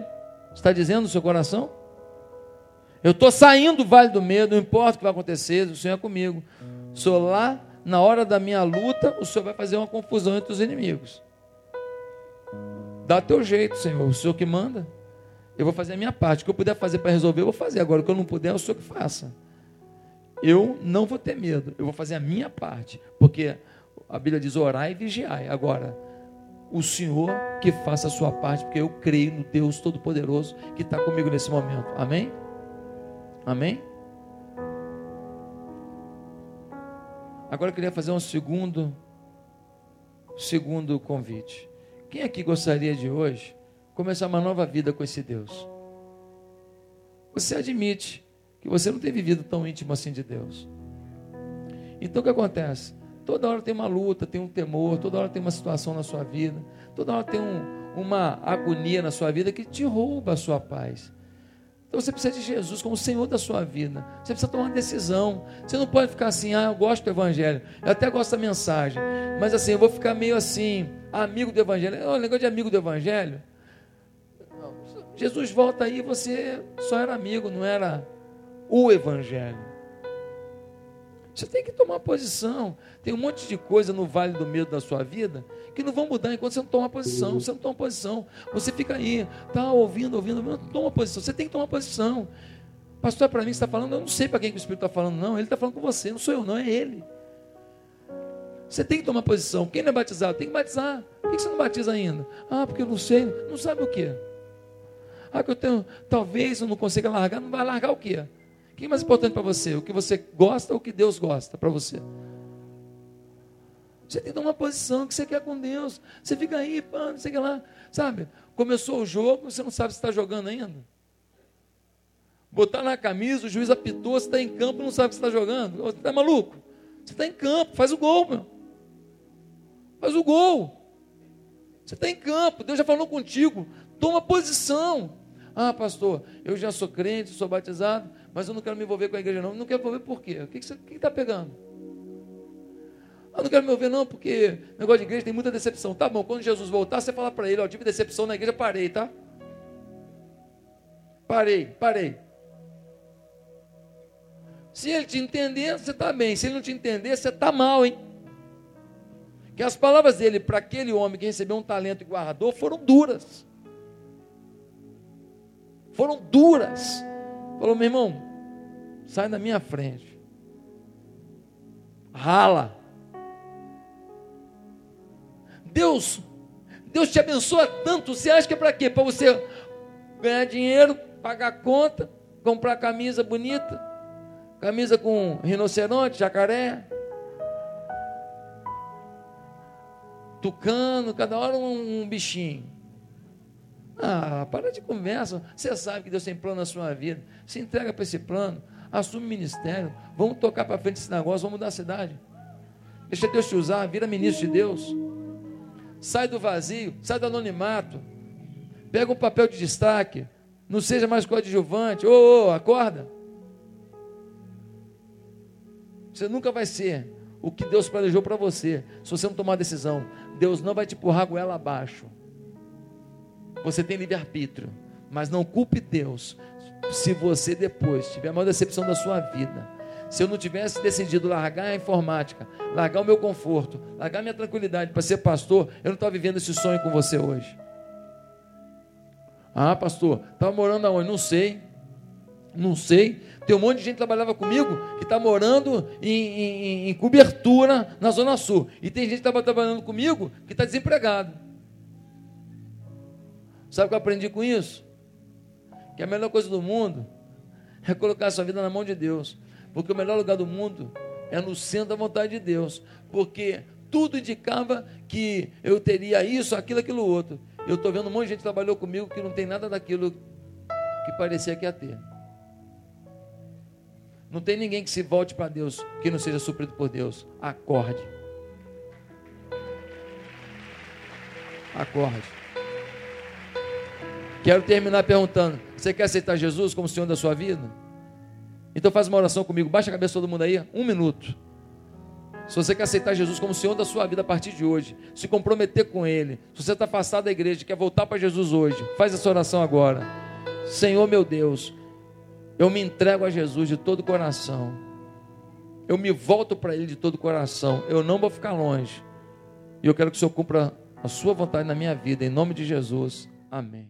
[SPEAKER 2] Está dizendo no seu coração? Eu estou saindo do vale do medo, não importa o que vai acontecer, o Senhor é comigo. Sou lá, na hora da minha luta, o Senhor vai fazer uma confusão entre os inimigos. Dá teu jeito, Senhor, o Senhor que manda. Eu vou fazer a minha parte. O que eu puder fazer para resolver, eu vou fazer. Agora, o que eu não puder, é o Senhor que faça eu não vou ter medo, eu vou fazer a minha parte, porque a Bíblia diz orar e vigiar. Agora, o Senhor que faça a sua parte, porque eu creio no Deus Todo-Poderoso que está comigo nesse momento. Amém? Amém? Agora eu queria fazer um segundo, segundo convite. Quem aqui gostaria de hoje começar uma nova vida com esse Deus? Você admite que você não tem vivido tão íntimo assim de Deus. Então o que acontece? Toda hora tem uma luta, tem um temor, toda hora tem uma situação na sua vida, toda hora tem um, uma agonia na sua vida que te rouba a sua paz. Então você precisa de Jesus como Senhor da sua vida. Você precisa tomar uma decisão. Você não pode ficar assim, ah, eu gosto do Evangelho, eu até gosto da mensagem, mas assim, eu vou ficar meio assim, amigo do Evangelho. O negócio de amigo do Evangelho. Jesus volta aí, você só era amigo, não era o Evangelho. Você tem que tomar posição. Tem um monte de coisa no vale do medo da sua vida que não vão mudar enquanto você não toma posição. Você não toma posição. Você fica aí, tá ouvindo, ouvindo, não toma posição. Você tem que tomar posição. Pastor, é para mim está falando, eu não sei para quem que o Espírito está falando, não. Ele está falando com você, não sou eu, não, é ele. Você tem que tomar posição. Quem não é batizado? Tem que batizar. Por que você não batiza ainda? Ah, porque eu não sei. Não sabe o quê? Ah, que eu tenho. Talvez eu não consiga largar. Não vai largar o quê? Que é mais importante para você? O que você gosta ou o que Deus gosta para você? Você tem que tomar uma posição que você quer com Deus. Você fica aí, pá, não sei o que lá. Sabe? Começou o jogo, você não sabe se está jogando ainda. Botar na camisa, o juiz apitou, você está em campo não sabe se está jogando. Você está maluco? Você está em campo, faz o gol, meu. Faz o gol. Você está em campo, Deus já falou contigo. Toma posição. Ah, pastor, eu já sou crente, sou batizado, mas eu não quero me envolver com a igreja, não. Não quero me envolver por quê? O que, você está pegando? Eu não quero me envolver, não, porque negócio de igreja tem muita decepção. Tá bom, quando Jesus voltar, você fala para ele: Ó, tive decepção na igreja, parei, tá? Parei, parei. Se ele te entender, você está bem. Se ele não te entender, você está mal, hein? Que as palavras dele para aquele homem que recebeu um talento e guardou foram duras foram duras. Falou, meu irmão, sai da minha frente. Rala. Deus, Deus te abençoa tanto, você acha que é para quê? Para você ganhar dinheiro, pagar conta, comprar camisa bonita, camisa com rinoceronte, jacaré, tucano, cada hora um, um bichinho. Ah, para de conversa. Você sabe que Deus tem plano na sua vida. Se entrega para esse plano. Assume o ministério. Vamos tocar para frente esse negócio. Vamos mudar a cidade. Deixa Deus te usar. Vira ministro de Deus. Sai do vazio. Sai do anonimato. Pega um papel de destaque. Não seja mais coadjuvante. Ô, oh, oh, acorda. Você nunca vai ser o que Deus planejou para você se você não tomar decisão. Deus não vai te empurrar a goela abaixo. Você tem livre-arbítrio, mas não culpe Deus se você depois tiver a maior decepção da sua vida. Se eu não tivesse decidido largar a informática, largar o meu conforto, largar a minha tranquilidade para ser pastor, eu não estava vivendo esse sonho com você hoje. Ah, pastor, estava morando aonde? Não sei. Não sei. Tem um monte de gente que trabalhava comigo que está morando em, em, em, cobertura na Zona Sul. E tem gente que estava trabalhando comigo que está desempregado. Sabe o que eu aprendi com isso? Que a melhor coisa do mundo é colocar a sua vida na mão de Deus. Porque o melhor lugar do mundo é no centro da vontade de Deus. Porque tudo indicava que eu teria isso, aquilo, aquilo outro. Eu estou vendo um monte de gente que trabalhou comigo que não tem nada daquilo que parecia que ia ter. Não tem ninguém que se volte para Deus que não seja suprido por Deus. Acorde. Acorde. Quero terminar perguntando: você quer aceitar Jesus como Senhor da sua vida? Então faz uma oração comigo. Baixa a cabeça todo mundo aí. Um minuto. Se você quer aceitar Jesus como Senhor da sua vida a partir de hoje, se comprometer com Ele, se você está afastado da igreja, quer voltar para Jesus hoje, faz essa oração agora. Senhor meu Deus, eu me entrego a Jesus de todo o coração. Eu me volto para Ele de todo o coração. Eu não vou ficar longe. E eu quero que o Senhor cumpra a sua vontade na minha vida. Em nome de Jesus. Amém.